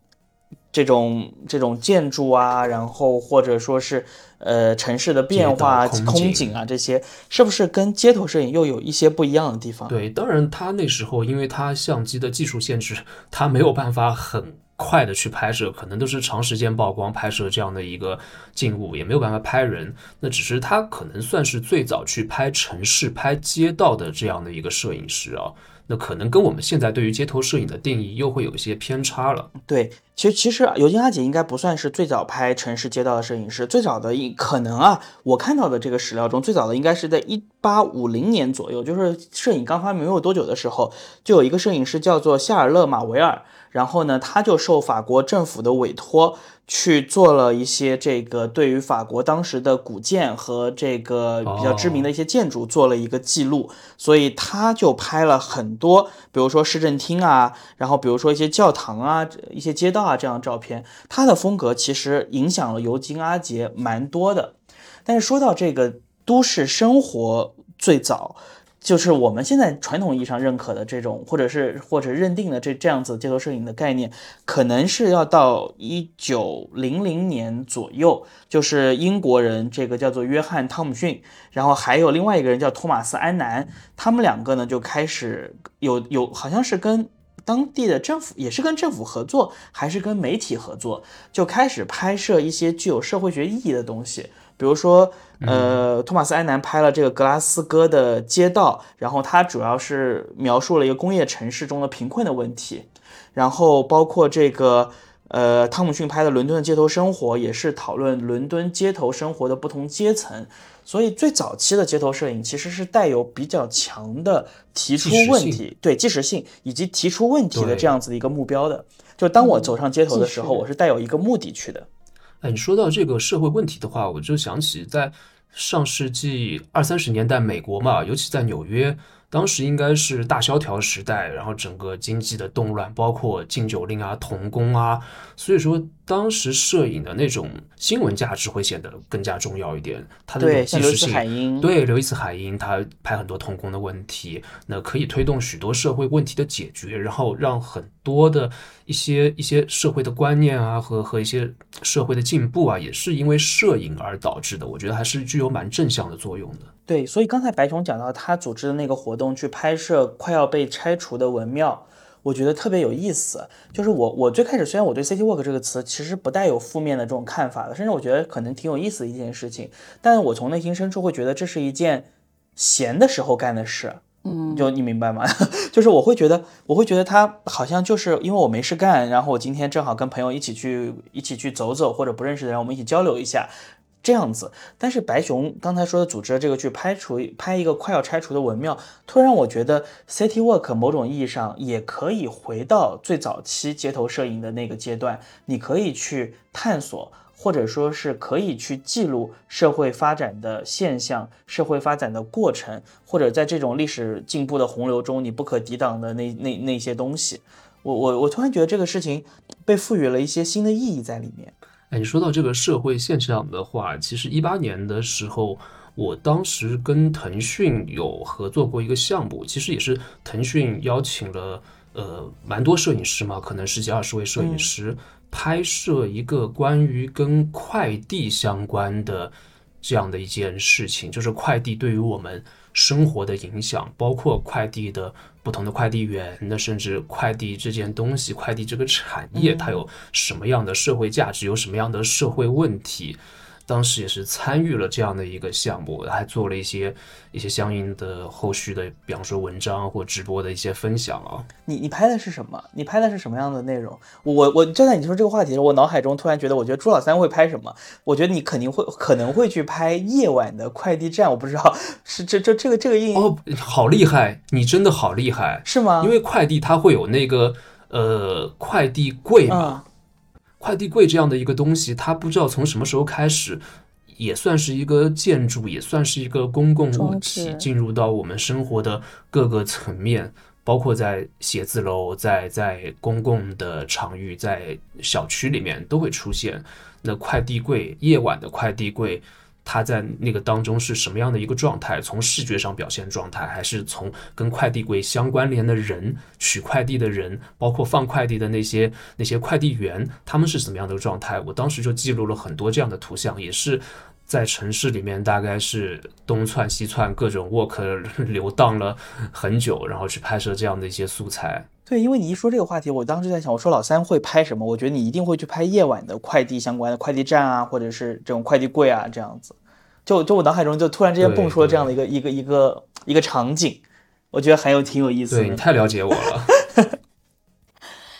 这种这种建筑啊，然后或者说是呃城市的变化、空景空景啊这些，是不是跟街头摄影又有一些不一样的地方？对，当然他那时候因为他相机的技术限制，他没有办法很快的去拍摄，可能都是长时间曝光拍摄这样的一个静物，也没有办法拍人。那只是他可能算是最早去拍城市、拍街道的这样的一个摄影师啊。那可能跟我们现在对于街头摄影的定义又会有一些偏差了。对，其实其实尤金阿姐应该不算是最早拍城市街道的摄影师，最早的一可能啊，我看到的这个史料中，最早的应该是在一八五零年左右，就是摄影刚发明没有多久的时候，就有一个摄影师叫做夏尔勒马维尔，然后呢，他就受法国政府的委托。去做了一些这个对于法国当时的古建和这个比较知名的一些建筑做了一个记录，所以他就拍了很多，比如说市政厅啊，然后比如说一些教堂啊、一些街道啊这样的照片。他的风格其实影响了尤金·阿杰蛮多的。但是说到这个都市生活，最早。就是我们现在传统意义上认可的这种，或者是或者认定的这这样子街头摄影的概念，可能是要到一九零零年左右，就是英国人这个叫做约翰汤姆逊，然后还有另外一个人叫托马斯安南，他们两个呢就开始有有好像是跟当地的政府也是跟政府合作，还是跟媒体合作，就开始拍摄一些具有社会学意义的东西。比如说，呃，托马斯·埃南拍了这个格拉斯哥的街道，然后他主要是描述了一个工业城市中的贫困的问题。然后包括这个，呃，汤姆逊拍的伦敦的街头生活，也是讨论伦敦街头生活的不同阶层。所以最早期的街头摄影其实是带有比较强的提出问题，对即时性。以及提出问题的这样子的一个目标的。就当我走上街头的时候，我是带有一个目的去的。哎，你说到这个社会问题的话，我就想起在上世纪二三十年代美国嘛，尤其在纽约。当时应该是大萧条时代，然后整个经济的动乱，包括禁酒令啊、童工啊，所以说当时摄影的那种新闻价值会显得更加重要一点。它的纪实性，对刘易斯海因，他拍很多童工的问题，那可以推动许多社会问题的解决，然后让很多的一些一些社会的观念啊和和一些社会的进步啊，也是因为摄影而导致的。我觉得还是具有蛮正向的作用的。对，所以刚才白熊讲到他组织的那个活动，去拍摄快要被拆除的文庙，我觉得特别有意思。就是我我最开始虽然我对 city walk 这个词其实不带有负面的这种看法的，甚至我觉得可能挺有意思的一件事情，但我从内心深处会觉得这是一件闲的时候干的事。嗯，就你明白吗？就是我会觉得，我会觉得他好像就是因为我没事干，然后我今天正好跟朋友一起去一起去走走，或者不认识的人，我们一起交流一下。这样子，但是白熊刚才说的组织的这个去拍除拍一个快要拆除的文庙，突然我觉得 City Walk 某种意义上也可以回到最早期街头摄影的那个阶段，你可以去探索，或者说是可以去记录社会发展的现象、社会发展的过程，或者在这种历史进步的洪流中你不可抵挡的那那那些东西。我我我突然觉得这个事情被赋予了一些新的意义在里面。哎，你说到这个社会现象的话，其实一八年的时候，我当时跟腾讯有合作过一个项目，其实也是腾讯邀请了呃蛮多摄影师嘛，可能十几二十位摄影师拍摄一个关于跟快递相关的这样的一件事情，就是快递对于我们生活的影响，包括快递的。不同的快递员，那甚至快递这件东西，快递这个产业，它有什么样的社会价值，有什么样的社会问题？当时也是参与了这样的一个项目，还做了一些一些相应的后续的，比方说文章或直播的一些分享啊。你你拍的是什么？你拍的是什么样的内容？我我就在你说这个话题的时候，我脑海中突然觉得，我觉得朱老三会拍什么？我觉得你肯定会可能会去拍夜晚的快递站。我不知道是这这这个这个印哦，好厉害！你真的好厉害，是吗？因为快递它会有那个呃快递柜嘛。快递柜这样的一个东西，它不知道从什么时候开始，也算是一个建筑，也算是一个公共物体，进入到我们生活的各个层面，包括在写字楼、在在公共的场域、在小区里面都会出现。那快递柜，夜晚的快递柜。他在那个当中是什么样的一个状态？从视觉上表现状态，还是从跟快递柜相关联的人、取快递的人，包括放快递的那些那些快递员，他们是什么样的状态？我当时就记录了很多这样的图像，也是在城市里面，大概是东窜西窜，各种 walk 流荡了很久，然后去拍摄这样的一些素材。对，因为你一说这个话题，我当时在想，我说老三会拍什么？我觉得你一定会去拍夜晚的快递相关的快递站啊，或者是这种快递柜啊，这样子。就就我脑海中就突然之间蹦出了这样的一个一个一个一个场景，我觉得很有挺有意思。对你太了解我了。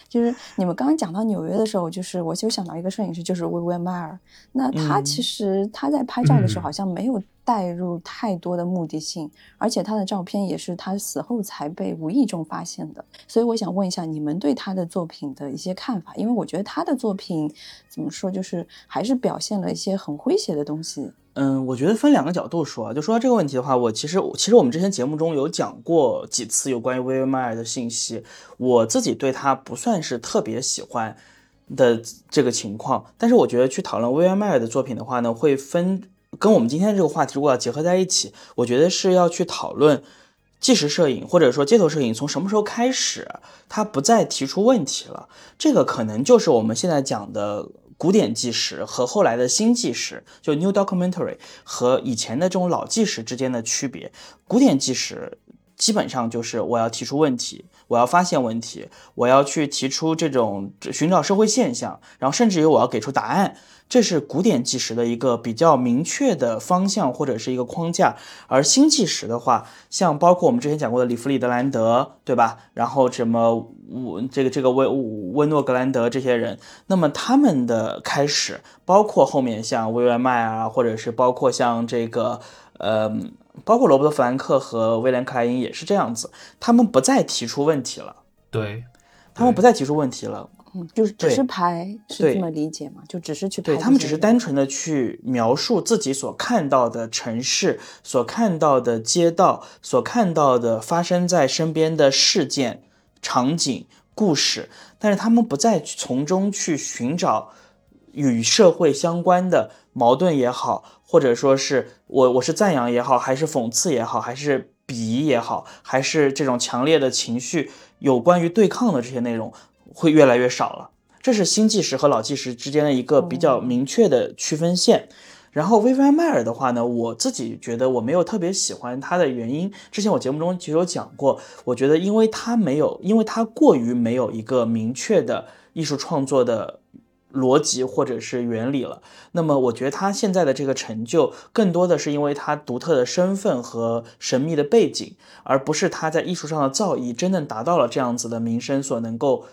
就是你们刚刚讲到纽约的时候，就是我就想到一个摄影师，就是薇薇迈尔。那他其实他在拍照的时候好像没有带入太多的目的性，而且他的照片也是他死后才被无意中发现的。所以我想问一下你们对他的作品的一些看法，因为我觉得他的作品怎么说，就是还是表现了一些很诙谐的东西。嗯，我觉得分两个角度说，就说到这个问题的话，我其实其实我们之前节目中有讲过几次有关于薇薇迈尔的信息，我自己对他不算是特别喜欢的这个情况，但是我觉得去讨论薇薇迈尔的作品的话呢，会分跟我们今天这个话题如果要结合在一起，我觉得是要去讨论纪实摄影或者说街头摄影从什么时候开始它不再提出问题了，这个可能就是我们现在讲的。古典纪实和后来的新纪实，就 New Documentary 和以前的这种老纪实之间的区别。古典纪实基本上就是我要提出问题，我要发现问题，我要去提出这种寻找社会现象，然后甚至于我要给出答案。这是古典纪实的一个比较明确的方向或者是一个框架，而新纪实的话，像包括我们之前讲过的里弗里德兰德，对吧？然后什么我这个这个温温诺格兰德这些人，那么他们的开始，包括后面像威廉麦啊，或者是包括像这个呃，包括罗伯特弗兰克和威廉克莱因也是这样子，他们不再提出问题了，对，他们不再提出问题了。嗯，就是只对是拍，是这么理解吗？就只是去拍他们只是单纯的去描述自己所看到的城市、所看到的街道、所看到的发生在身边的事件、场景、故事，但是他们不再从中去寻找与社会相关的矛盾也好，或者说是我我是赞扬也好，还是讽刺也好，还是鄙夷也好，还是这种强烈的情绪有关于对抗的这些内容，会越来越少了。这是新纪实和老纪实之间的一个比较明确的区分线。然后薇薇安迈尔的话呢，我自己觉得我没有特别喜欢他的原因，之前我节目中其实有讲过，我觉得因为他没有，因为他过于没有一个明确的艺术创作的逻辑或者是原理了。那么我觉得他现在的这个成就，更多的是因为他独特的身份和神秘的背景，而不是他在艺术上的造诣真正达到了这样子的名声所能够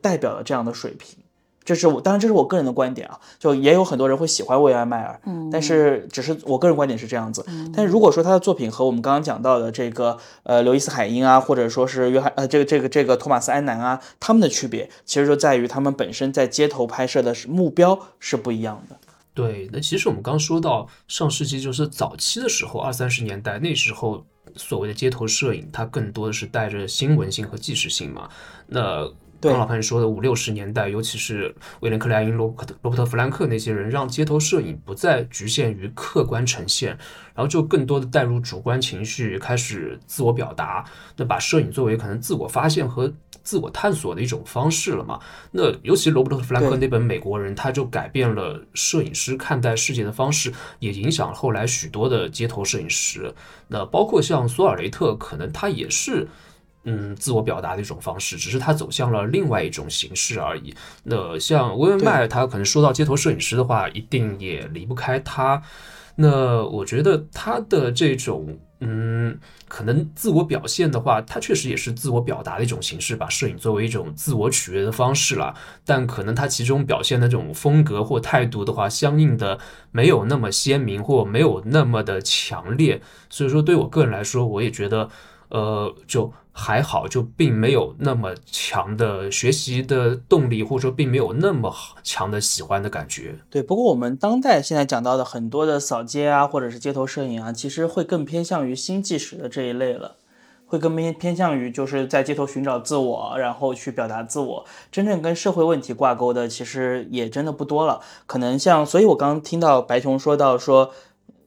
代表了这样的水平。这是我，当然这是我个人的观点啊，就也有很多人会喜欢薇安迈尔，嗯，但是只是我个人观点是这样子。但是如果说他的作品和我们刚刚讲到的这个呃刘易斯海因啊，或者说是约翰呃这个这个这个托马斯安南啊，他们的区别其实就在于他们本身在街头拍摄的是目标是不一样的。对，那其实我们刚说到上世纪就是早期的时候，二三十年代那时候所谓的街头摄影，它更多的是带着新闻性和纪实性嘛。那对刚老潘说的五六十年代，尤其是威廉克莱因、罗伯特罗伯特弗兰克那些人，让街头摄影不再局限于客观呈现，然后就更多的带入主观情绪，开始自我表达。那把摄影作为可能自我发现和自我探索的一种方式了嘛？那尤其罗伯特·弗兰克那本《美国人》，他就改变了摄影师看待世界的方式，也影响了后来许多的街头摄影师。那包括像索尔雷特，可能他也是。嗯，自我表达的一种方式，只是他走向了另外一种形式而已。那像温迈，他可能说到街头摄影师的话，一定也离不开他。那我觉得他的这种嗯，可能自我表现的话，他确实也是自我表达的一种形式，把摄影作为一种自我取悦的方式了。但可能他其中表现的这种风格或态度的话，相应的没有那么鲜明，或没有那么的强烈。所以说，对我个人来说，我也觉得。呃，就还好，就并没有那么强的学习的动力，或者说并没有那么强的喜欢的感觉。对，不过我们当代现在讲到的很多的扫街啊，或者是街头摄影啊，其实会更偏向于新纪实的这一类了，会更偏偏向于就是在街头寻找自我，然后去表达自我。真正跟社会问题挂钩的，其实也真的不多了。可能像，所以我刚刚听到白熊说到说。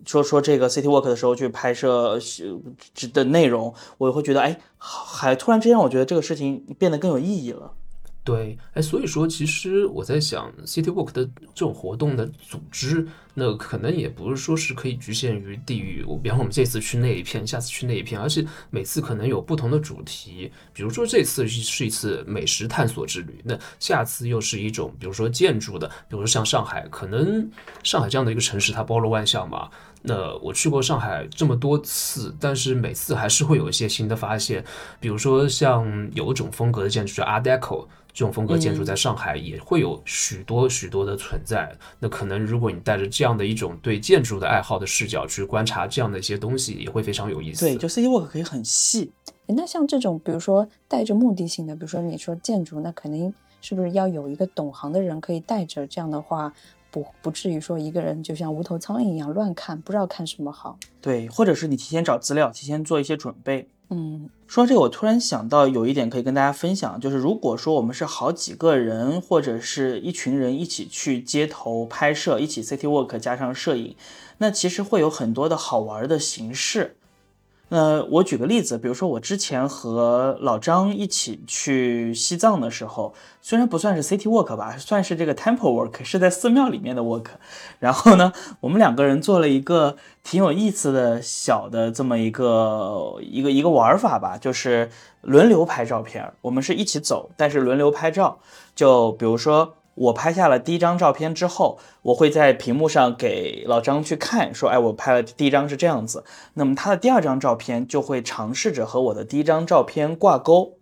说说这个 City Walk 的时候去拍摄的内容，我会觉得，哎，还突然之间我觉得这个事情变得更有意义了。对，哎，所以说，其实我在想，City Walk 的这种活动的组织，那可能也不是说是可以局限于地域。我比方，我们这次去那一片，下次去那一片，而且每次可能有不同的主题。比如说，这次是一次美食探索之旅，那下次又是一种，比如说建筑的，比如说像上海，可能上海这样的一个城市，它包罗万象嘛。那我去过上海这么多次，但是每次还是会有一些新的发现。比如说，像有一种风格的建筑叫 Art Deco。这种风格建筑在上海也会有许多许多的存在。那可能如果你带着这样的一种对建筑的爱好的视角去观察这样的一些东西，也会非常有意思。对，就 City Walk 可以很细。那像这种，比如说带着目的性的，比如说你说建筑，那肯定是不是要有一个懂行的人可以带着？这样的话，不不至于说一个人就像无头苍蝇一样乱看，不知道看什么好。对，或者是你提前找资料，提前做一些准备。嗯，说到这个，我突然想到有一点可以跟大家分享，就是如果说我们是好几个人或者是一群人一起去街头拍摄，一起 city walk 加上摄影，那其实会有很多的好玩的形式。那我举个例子，比如说我之前和老张一起去西藏的时候，虽然不算是 city walk 吧，算是这个 temple work，是在寺庙里面的 walk。然后呢，我们两个人做了一个挺有意思的小的这么一个一个一个玩法吧，就是轮流拍照片。我们是一起走，但是轮流拍照。就比如说。我拍下了第一张照片之后，我会在屏幕上给老张去看，说：“哎，我拍了第一张是这样子。”那么他的第二张照片就会尝试着和我的第一张照片挂钩，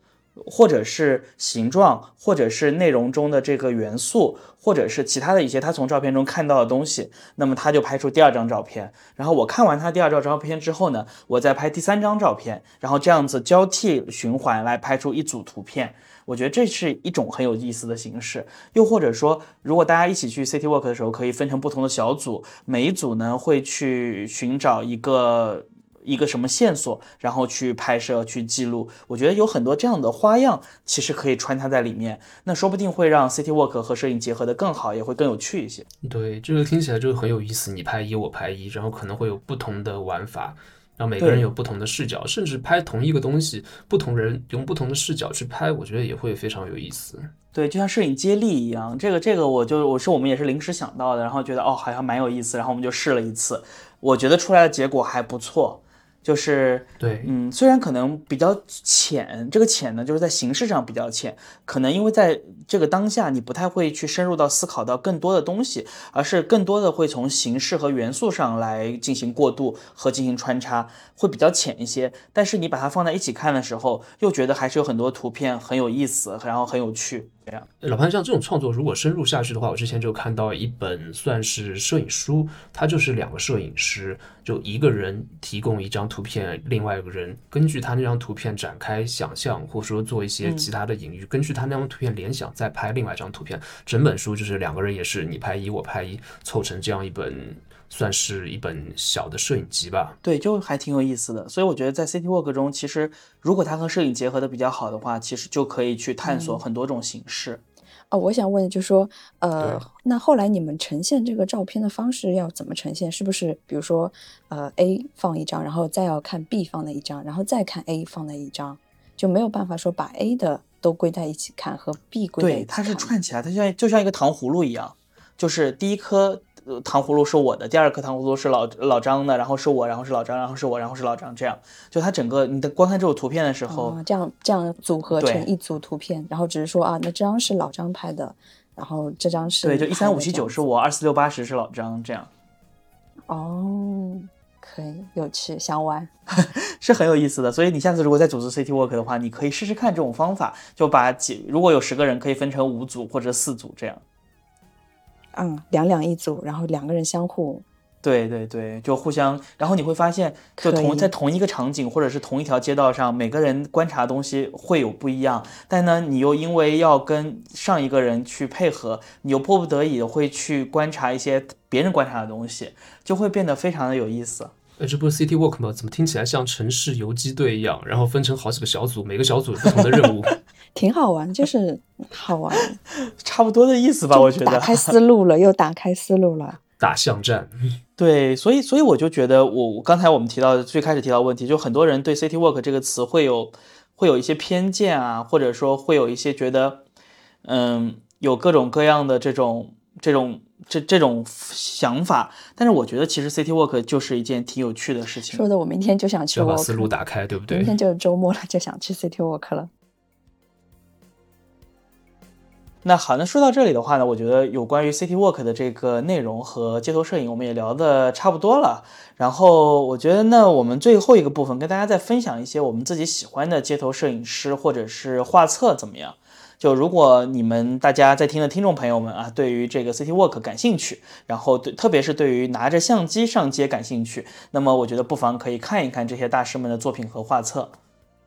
或者是形状，或者是内容中的这个元素，或者是其他的一些他从照片中看到的东西。那么他就拍出第二张照片。然后我看完他第二张照片之后呢，我再拍第三张照片，然后这样子交替循环来拍出一组图片。我觉得这是一种很有意思的形式，又或者说，如果大家一起去 City Walk 的时候，可以分成不同的小组，每一组呢会去寻找一个一个什么线索，然后去拍摄、去记录。我觉得有很多这样的花样，其实可以穿插在里面，那说不定会让 City Walk 和摄影结合的更好，也会更有趣一些。对，这个听起来就很有意思。你拍一，我拍一，然后可能会有不同的玩法。让每个人有不同的视角，甚至拍同一个东西，不同人用不同的视角去拍，我觉得也会非常有意思。对，就像摄影接力一样，这个这个我就我是我们也是临时想到的，然后觉得哦好像蛮有意思，然后我们就试了一次，我觉得出来的结果还不错。就是对，嗯，虽然可能比较浅，这个浅呢，就是在形式上比较浅，可能因为在这个当下，你不太会去深入到思考到更多的东西，而是更多的会从形式和元素上来进行过渡和进行穿插，会比较浅一些。但是你把它放在一起看的时候，又觉得还是有很多图片很有意思，然后很有趣。这样，老潘，像这种创作如果深入下去的话，我之前就看到一本算是摄影书，它就是两个摄影师，就一个人提供一张图片，另外一个人根据他那张图片展开想象，或者说做一些其他的隐喻，根据他那张图片联想，再拍另外一张图片。整本书就是两个人也是你拍一，我拍一，凑成这样一本。算是一本小的摄影集吧，对，就还挺有意思的。所以我觉得在 City Walk 中，其实如果它和摄影结合的比较好的话，其实就可以去探索很多种形式。哦，我想问，就是说，呃，那后来你们呈现这个照片的方式要怎么呈现？是不是比如说，呃，A 放一张，然后再要看 B 放的一张，然后再看 A 放的一张，就没有办法说把 A 的都归在一起看和 B 归在一起？对，它是串起来，它像就像一个糖葫芦一样，就是第一颗。糖葫芦是我的，第二颗糖葫芦是老老张的，然后是我，然后是老张，然后是我，然后是老张，这样就它整个你的观看这组图片的时候，这样这样组合成一组图片，然后只是说啊，那这张是老张拍的，然后这张是对，就一三五七九是我，二四六八十是老张，这样。哦，可以，有趣，想玩，是很有意思的。所以你下次如果再组织 City work 的话，你可以试试看这种方法，就把几如果有十个人，可以分成五组或者四组这样。嗯，两两一组，然后两个人相互，对对对，就互相，然后你会发现，就同在同一个场景或者是同一条街道上，每个人观察的东西会有不一样，但呢，你又因为要跟上一个人去配合，你又迫不得已的会去观察一些别人观察的东西，就会变得非常的有意思。呃，这不是 City Walk 吗？怎么听起来像城市游击队一样？然后分成好几个小组，每个小组有不同的任务，挺好玩，就是好玩，差不多的意思吧？我觉得打开思路了，又打开思路了，打巷战。对，所以所以我就觉得，我刚才我们提到最开始提到问题，就很多人对 City Walk 这个词会有会有一些偏见啊，或者说会有一些觉得，嗯，有各种各样的这种这种。这这种想法，但是我觉得其实 City Walk 就是一件挺有趣的事情。说的我明天就想去，要把思路打开，对不对？明天就是周末了，就想去 City Walk 了。那好，那说到这里的话呢，我觉得有关于 City Walk 的这个内容和街头摄影，我们也聊的差不多了。然后我觉得，那我们最后一个部分跟大家再分享一些我们自己喜欢的街头摄影师或者是画册，怎么样？就如果你们大家在听的听众朋友们啊，对于这个 City Walk 感兴趣，然后对特别是对于拿着相机上街感兴趣，那么我觉得不妨可以看一看这些大师们的作品和画册。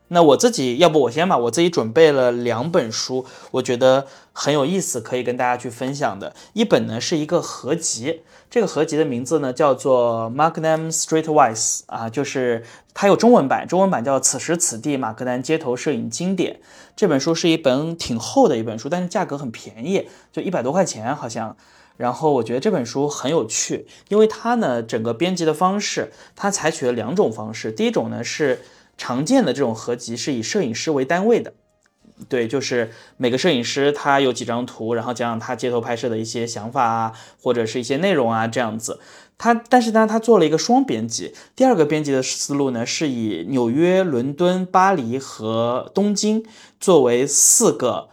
那我自己要不我先吧，我自己准备了两本书，我觉得很有意思，可以跟大家去分享的。一本呢是一个合集，这个合集的名字呢叫做 Magnum Streetwise 啊，就是它有中文版，中文版叫《此时此地马格南街头摄影经典》。这本书是一本挺厚的一本书，但是价格很便宜，就一百多块钱好像。然后我觉得这本书很有趣，因为它呢整个编辑的方式，它采取了两种方式。第一种呢是常见的这种合集，是以摄影师为单位的。对，就是每个摄影师他有几张图，然后讲讲他街头拍摄的一些想法啊，或者是一些内容啊这样子。他但是呢，他做了一个双编辑。第二个编辑的思路呢，是以纽约、伦敦、巴黎和东京作为四个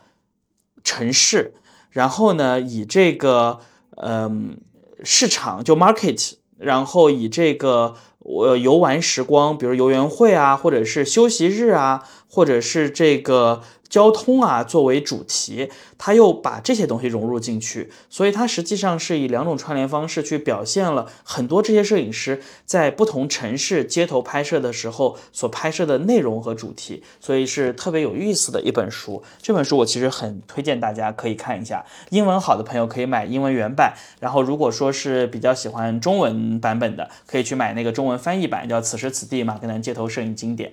城市，然后呢，以这个嗯市场就 market，然后以这个我游玩时光，比如游园会啊，或者是休息日啊，或者是这个。交通啊作为主题，他又把这些东西融入进去，所以它实际上是以两种串联方式去表现了很多这些摄影师在不同城市街头拍摄的时候所拍摄的内容和主题，所以是特别有意思的一本书。这本书我其实很推荐大家可以看一下，英文好的朋友可以买英文原版，然后如果说是比较喜欢中文版本的，可以去买那个中文翻译版，叫《此时此地马格南街头摄影经典》。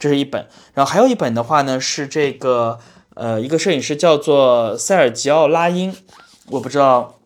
这是一本，然后还有一本的话呢，是这个呃一个摄影师叫做塞尔吉奥拉因，我不知道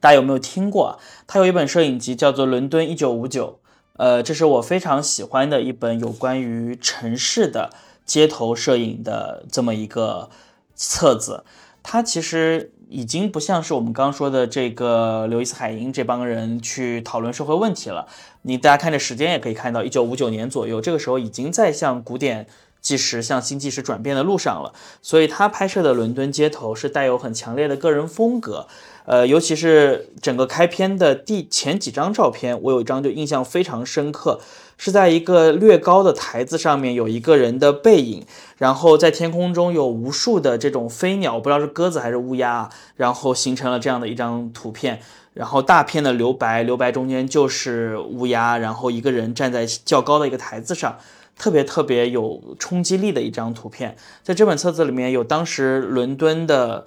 大家有没有听过，他有一本摄影集叫做《伦敦一九五九》，呃，这是我非常喜欢的一本有关于城市的街头摄影的这么一个册子，它其实。已经不像是我们刚说的这个刘易斯·海因这帮人去讨论社会问题了。你大家看这时间也可以看到，一九五九年左右，这个时候已经在向古典纪实、向新纪实转变的路上了。所以他拍摄的伦敦街头是带有很强烈的个人风格。呃，尤其是整个开篇的第前几张照片，我有一张就印象非常深刻，是在一个略高的台子上面有一个人的背影，然后在天空中有无数的这种飞鸟，不知道是鸽子还是乌鸦，然后形成了这样的一张图片，然后大片的留白，留白中间就是乌鸦，然后一个人站在较高的一个台子上，特别特别有冲击力的一张图片，在这本册子里面有当时伦敦的。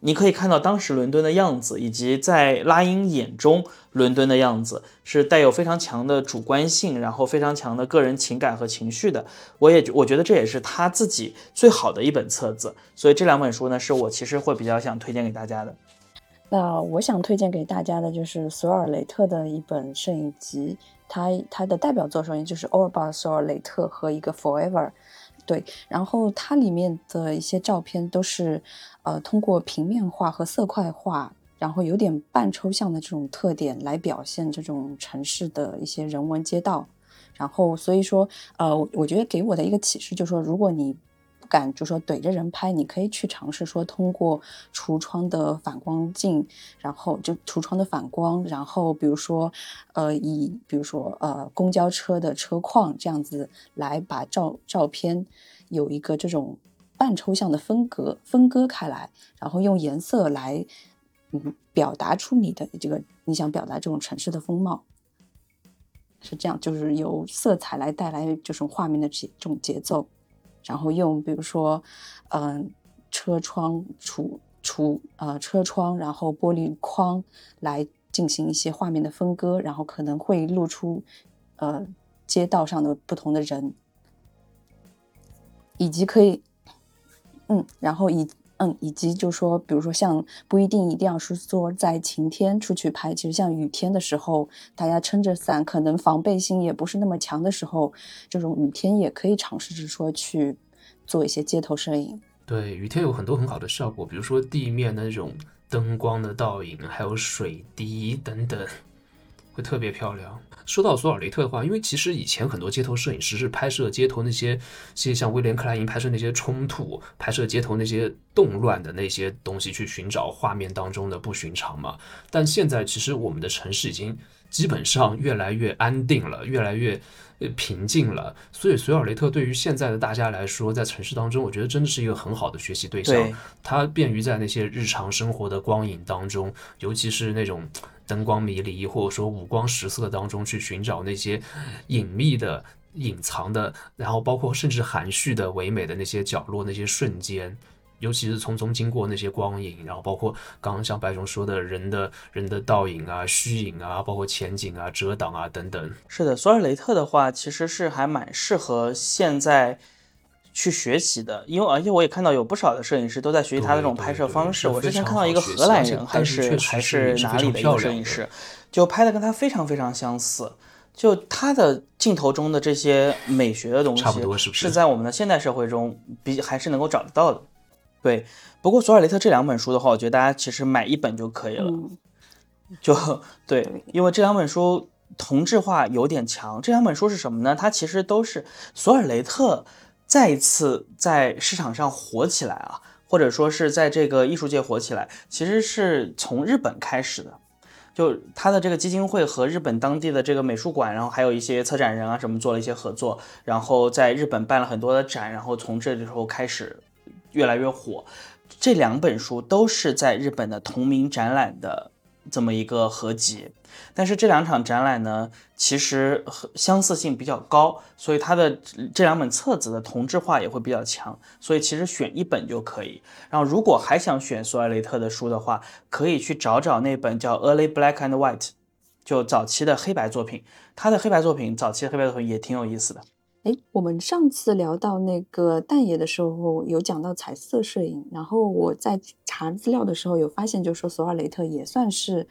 你可以看到当时伦敦的样子，以及在拉英眼中伦敦的样子，是带有非常强的主观性，然后非常强的个人情感和情绪的。我也我觉得这也是他自己最好的一本册子。所以这两本书呢，是我其实会比较想推荐给大家的。那我想推荐给大家的就是索尔雷特的一本摄影集，他他的代表作首先就是《All About 索尔雷特》和一个《Forever》。对，然后它里面的一些照片都是，呃，通过平面化和色块化，然后有点半抽象的这种特点来表现这种城市的一些人文街道。然后所以说，呃，我觉得给我的一个启示就是说，如果你敢就说怼着人拍，你可以去尝试说通过橱窗的反光镜，然后就橱窗的反光，然后比如说呃以比如说呃公交车的车况这样子来把照照片有一个这种半抽象的分隔分割开来，然后用颜色来嗯表达出你的这个你想表达这种城市的风貌，是这样，就是由色彩来带来这种画面的节这种节奏。然后用比如说，嗯，车窗、橱橱呃车窗，然后玻璃框来进行一些画面的分割，然后可能会露出呃街道上的不同的人，以及可以，嗯，然后以嗯以及就说，比如说像不一定一定要是说在晴天出去拍，其实像雨天的时候，大家撑着伞，可能防备心也不是那么强的时候，这种雨天也可以尝试着说去。做一些街头摄影，对雨天有很多很好的效果，比如说地面的那种灯光的倒影，还有水滴等等，会特别漂亮。说到索尔雷特的话，因为其实以前很多街头摄影师是拍摄街头那些，些像威廉克莱因拍摄那些冲突，拍摄街头那些动乱的那些东西，去寻找画面当中的不寻常嘛。但现在其实我们的城市已经基本上越来越安定了，越来越。平静了，所以索尔雷特对于现在的大家来说，在城市当中，我觉得真的是一个很好的学习对象。它便于在那些日常生活的光影当中，尤其是那种灯光迷离或者说五光十色当中，去寻找那些隐秘的、隐藏的，然后包括甚至含蓄的、唯美的那些角落、那些瞬间。尤其是匆匆经过那些光影，然后包括刚刚像白熊说的人的人的倒影啊、虚影啊，包括前景啊、遮挡啊等等。是的，索尔雷特的话其实是还蛮适合现在去学习的，因为而且我也看到有不少的摄影师都在学习他的这种拍摄方式。我之前看到一个荷兰人还是还是哪里的一个摄影师，就拍的跟他非常非常相似。就他的镜头中的这些美学的东西，是在我们的现代社会中比还是能够找得到的。对，不过索尔雷特这两本书的话，我觉得大家其实买一本就可以了。就对，因为这两本书同质化有点强。这两本书是什么呢？它其实都是索尔雷特再一次在市场上火起来啊，或者说是在这个艺术界火起来，其实是从日本开始的。就他的这个基金会和日本当地的这个美术馆，然后还有一些策展人啊什么做了一些合作，然后在日本办了很多的展，然后从这时候开始越来越火。这两本书都是在日本的同名展览的。这么一个合集，但是这两场展览呢，其实相似性比较高，所以它的这两本册子的同质化也会比较强，所以其实选一本就可以。然后如果还想选索尔雷特的书的话，可以去找找那本叫《Early Black and White》，就早期的黑白作品。他的黑白作品，早期的黑白作品也挺有意思的。哎，我们上次聊到那个蛋爷的时候，有讲到彩色摄影，然后我在查资料的时候有发现，就说索尔雷特也算是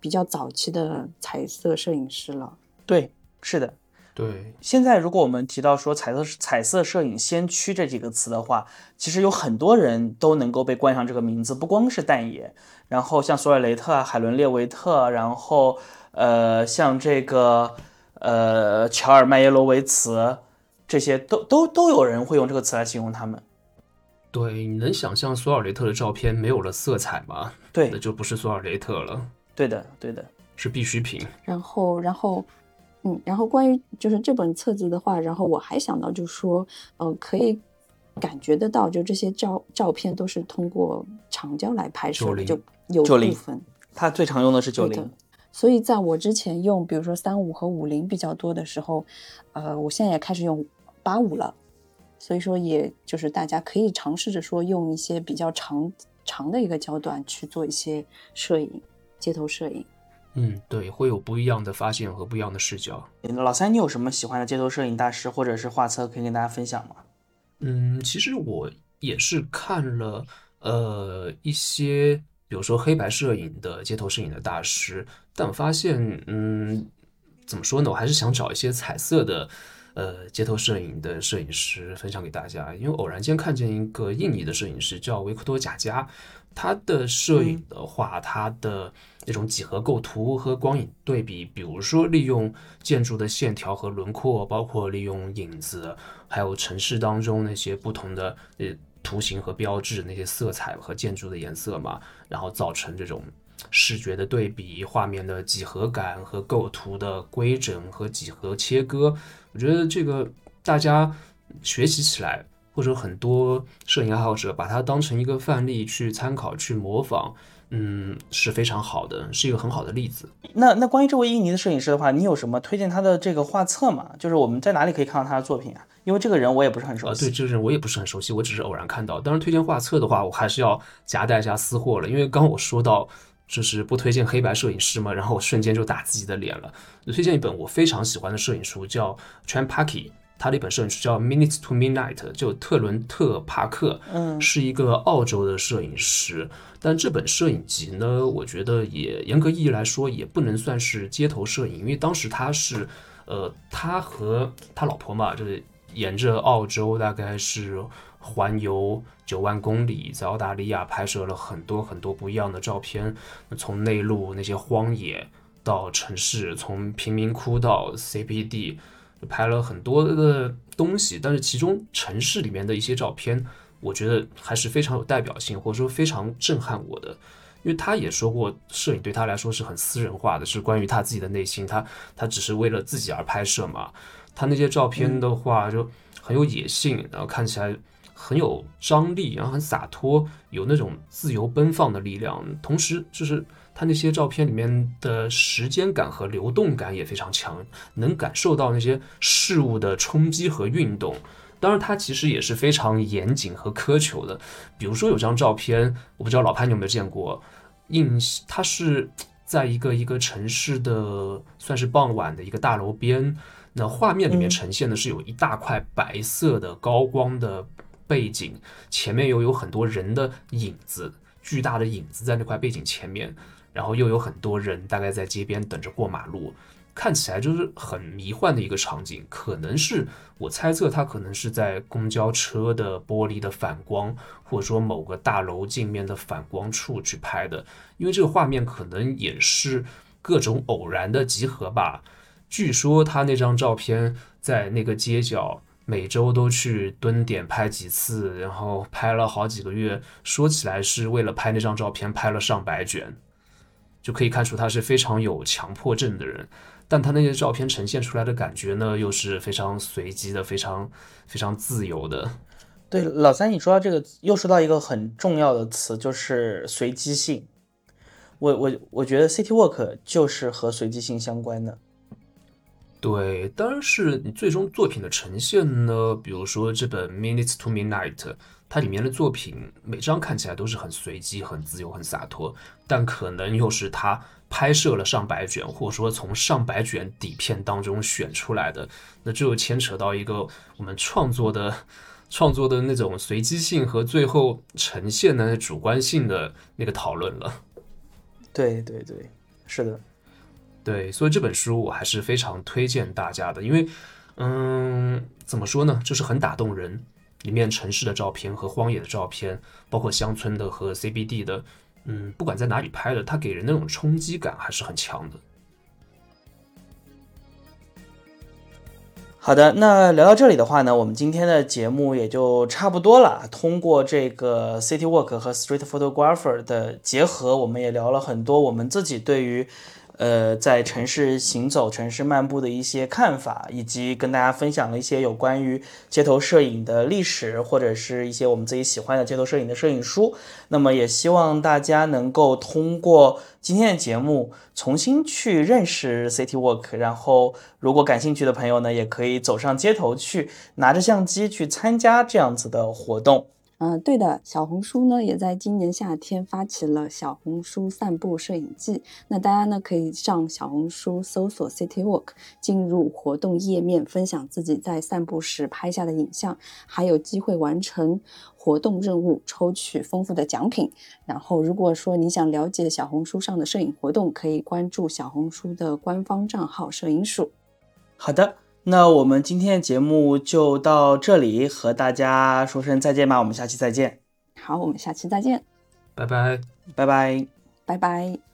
比较早期的彩色摄影师了。对，是的，对。现在如果我们提到说彩色彩色摄影先驱这几个词的话，其实有很多人都能够被冠上这个名字，不光是蛋爷，然后像索尔雷特啊、海伦列维特，然后呃，像这个呃乔尔麦耶罗维茨。这些都都都有人会用这个词来形容他们。对，你能想象索尔雷特的照片没有了色彩吗？对，那就不是索尔雷特了。对的，对的，是必需品。然后，然后，嗯，然后关于就是这本册子的话，然后我还想到就是说，呃，可以感觉得到，就这些照照片都是通过长焦来拍摄的，就有部分。它最常用的是九零。所以在我之前用，比如说三五和五零比较多的时候，呃，我现在也开始用。八五了，所以说也就是大家可以尝试着说用一些比较长长的一个焦段去做一些摄影，街头摄影。嗯，对，会有不一样的发现和不一样的视角。老三，你有什么喜欢的街头摄影大师或者是画册可以跟大家分享吗？嗯，其实我也是看了呃一些，比如说黑白摄影的街头摄影的大师，但我发现，嗯，怎么说呢？我还是想找一些彩色的。呃，街头摄影的摄影师分享给大家，因为偶然间看见一个印尼的摄影师叫维克多·贾加，他的摄影的话，他的那种几何构图和光影对比，比如说利用建筑的线条和轮廓，包括利用影子，还有城市当中那些不同的呃图形和标志那些色彩和建筑的颜色嘛，然后造成这种。视觉的对比，画面的几何感和构图的规整和几何切割，我觉得这个大家学习起来，或者很多摄影爱好者把它当成一个范例去参考、去模仿，嗯，是非常好的，是一个很好的例子。那那关于这位印尼的摄影师的话，你有什么推荐他的这个画册吗？就是我们在哪里可以看到他的作品啊？因为这个人我也不是很熟悉。呃，对，这个人我也不是很熟悉，我只是偶然看到。当然，推荐画册的话，我还是要夹带一下私货了，因为刚我说到。就是不推荐黑白摄影师嘛，然后我瞬间就打自己的脸了。推荐一本我非常喜欢的摄影书，叫 Tran Paki，他的一本摄影书叫 Minutes to Midnight，就特伦特帕克，嗯，是一个澳洲的摄影师。但这本摄影集呢，我觉得也严格意义来说也不能算是街头摄影，因为当时他是，呃，他和他老婆嘛，就是沿着澳洲大概是。环游九万公里，在澳大利亚拍摄了很多很多不一样的照片，从内陆那些荒野到城市，从贫民窟到 CBD，拍了很多的东西。但是其中城市里面的一些照片，我觉得还是非常有代表性，或者说非常震撼我的。因为他也说过，摄影对他来说是很私人化的，是关于他自己的内心。他他只是为了自己而拍摄嘛。他那些照片的话，就很有野性，然后看起来。很有张力，然后很洒脱，有那种自由奔放的力量。同时，就是他那些照片里面的时间感和流动感也非常强，能感受到那些事物的冲击和运动。当然，他其实也是非常严谨和苛求的。比如说，有张照片，我不知道老潘你有没有见过，印他是。在一个一个城市的算是傍晚的一个大楼边，那画面里面呈现的是有一大块白色的高光的背景，前面又有很多人的影子，巨大的影子在那块背景前面，然后又有很多人大概在街边等着过马路。看起来就是很迷幻的一个场景，可能是我猜测，它可能是在公交车的玻璃的反光，或者说某个大楼镜面的反光处去拍的，因为这个画面可能也是各种偶然的集合吧。据说他那张照片在那个街角每周都去蹲点拍几次，然后拍了好几个月，说起来是为了拍那张照片拍了上百卷，就可以看出他是非常有强迫症的人。但他那些照片呈现出来的感觉呢，又是非常随机的，非常非常自由的。对，老三，你说到这个，又说到一个很重要的词，就是随机性。我我我觉得 City Walk 就是和随机性相关的。对，当然是你最终作品的呈现呢，比如说这本 Minutes to Midnight，它里面的作品每张看起来都是很随机、很自由、很洒脱，但可能又是他。拍摄了上百卷，或者说从上百卷底片当中选出来的，那这就牵扯到一个我们创作的创作的那种随机性和最后呈现的主观性的那个讨论了。对对对，是的，对，所以这本书我还是非常推荐大家的，因为，嗯，怎么说呢，就是很打动人，里面城市的照片和荒野的照片，包括乡村的和 CBD 的。嗯，不管在哪里拍的，它给人那种冲击感还是很强的。好的，那聊到这里的话呢，我们今天的节目也就差不多了。通过这个 City Walk 和 Street Photographer 的结合，我们也聊了很多我们自己对于。呃，在城市行走、城市漫步的一些看法，以及跟大家分享了一些有关于街头摄影的历史，或者是一些我们自己喜欢的街头摄影的摄影书。那么，也希望大家能够通过今天的节目重新去认识 City Walk。然后，如果感兴趣的朋友呢，也可以走上街头去，拿着相机去参加这样子的活动。嗯，对的，小红书呢也在今年夏天发起了小红书散步摄影季。那大家呢可以上小红书搜索 City Walk，进入活动页面，分享自己在散步时拍下的影像，还有机会完成活动任务，抽取丰富的奖品。然后，如果说你想了解小红书上的摄影活动，可以关注小红书的官方账号“摄影鼠”。好的。那我们今天的节目就到这里，和大家说声再见吧。我们下期再见。好，我们下期再见。拜拜，拜拜，拜拜。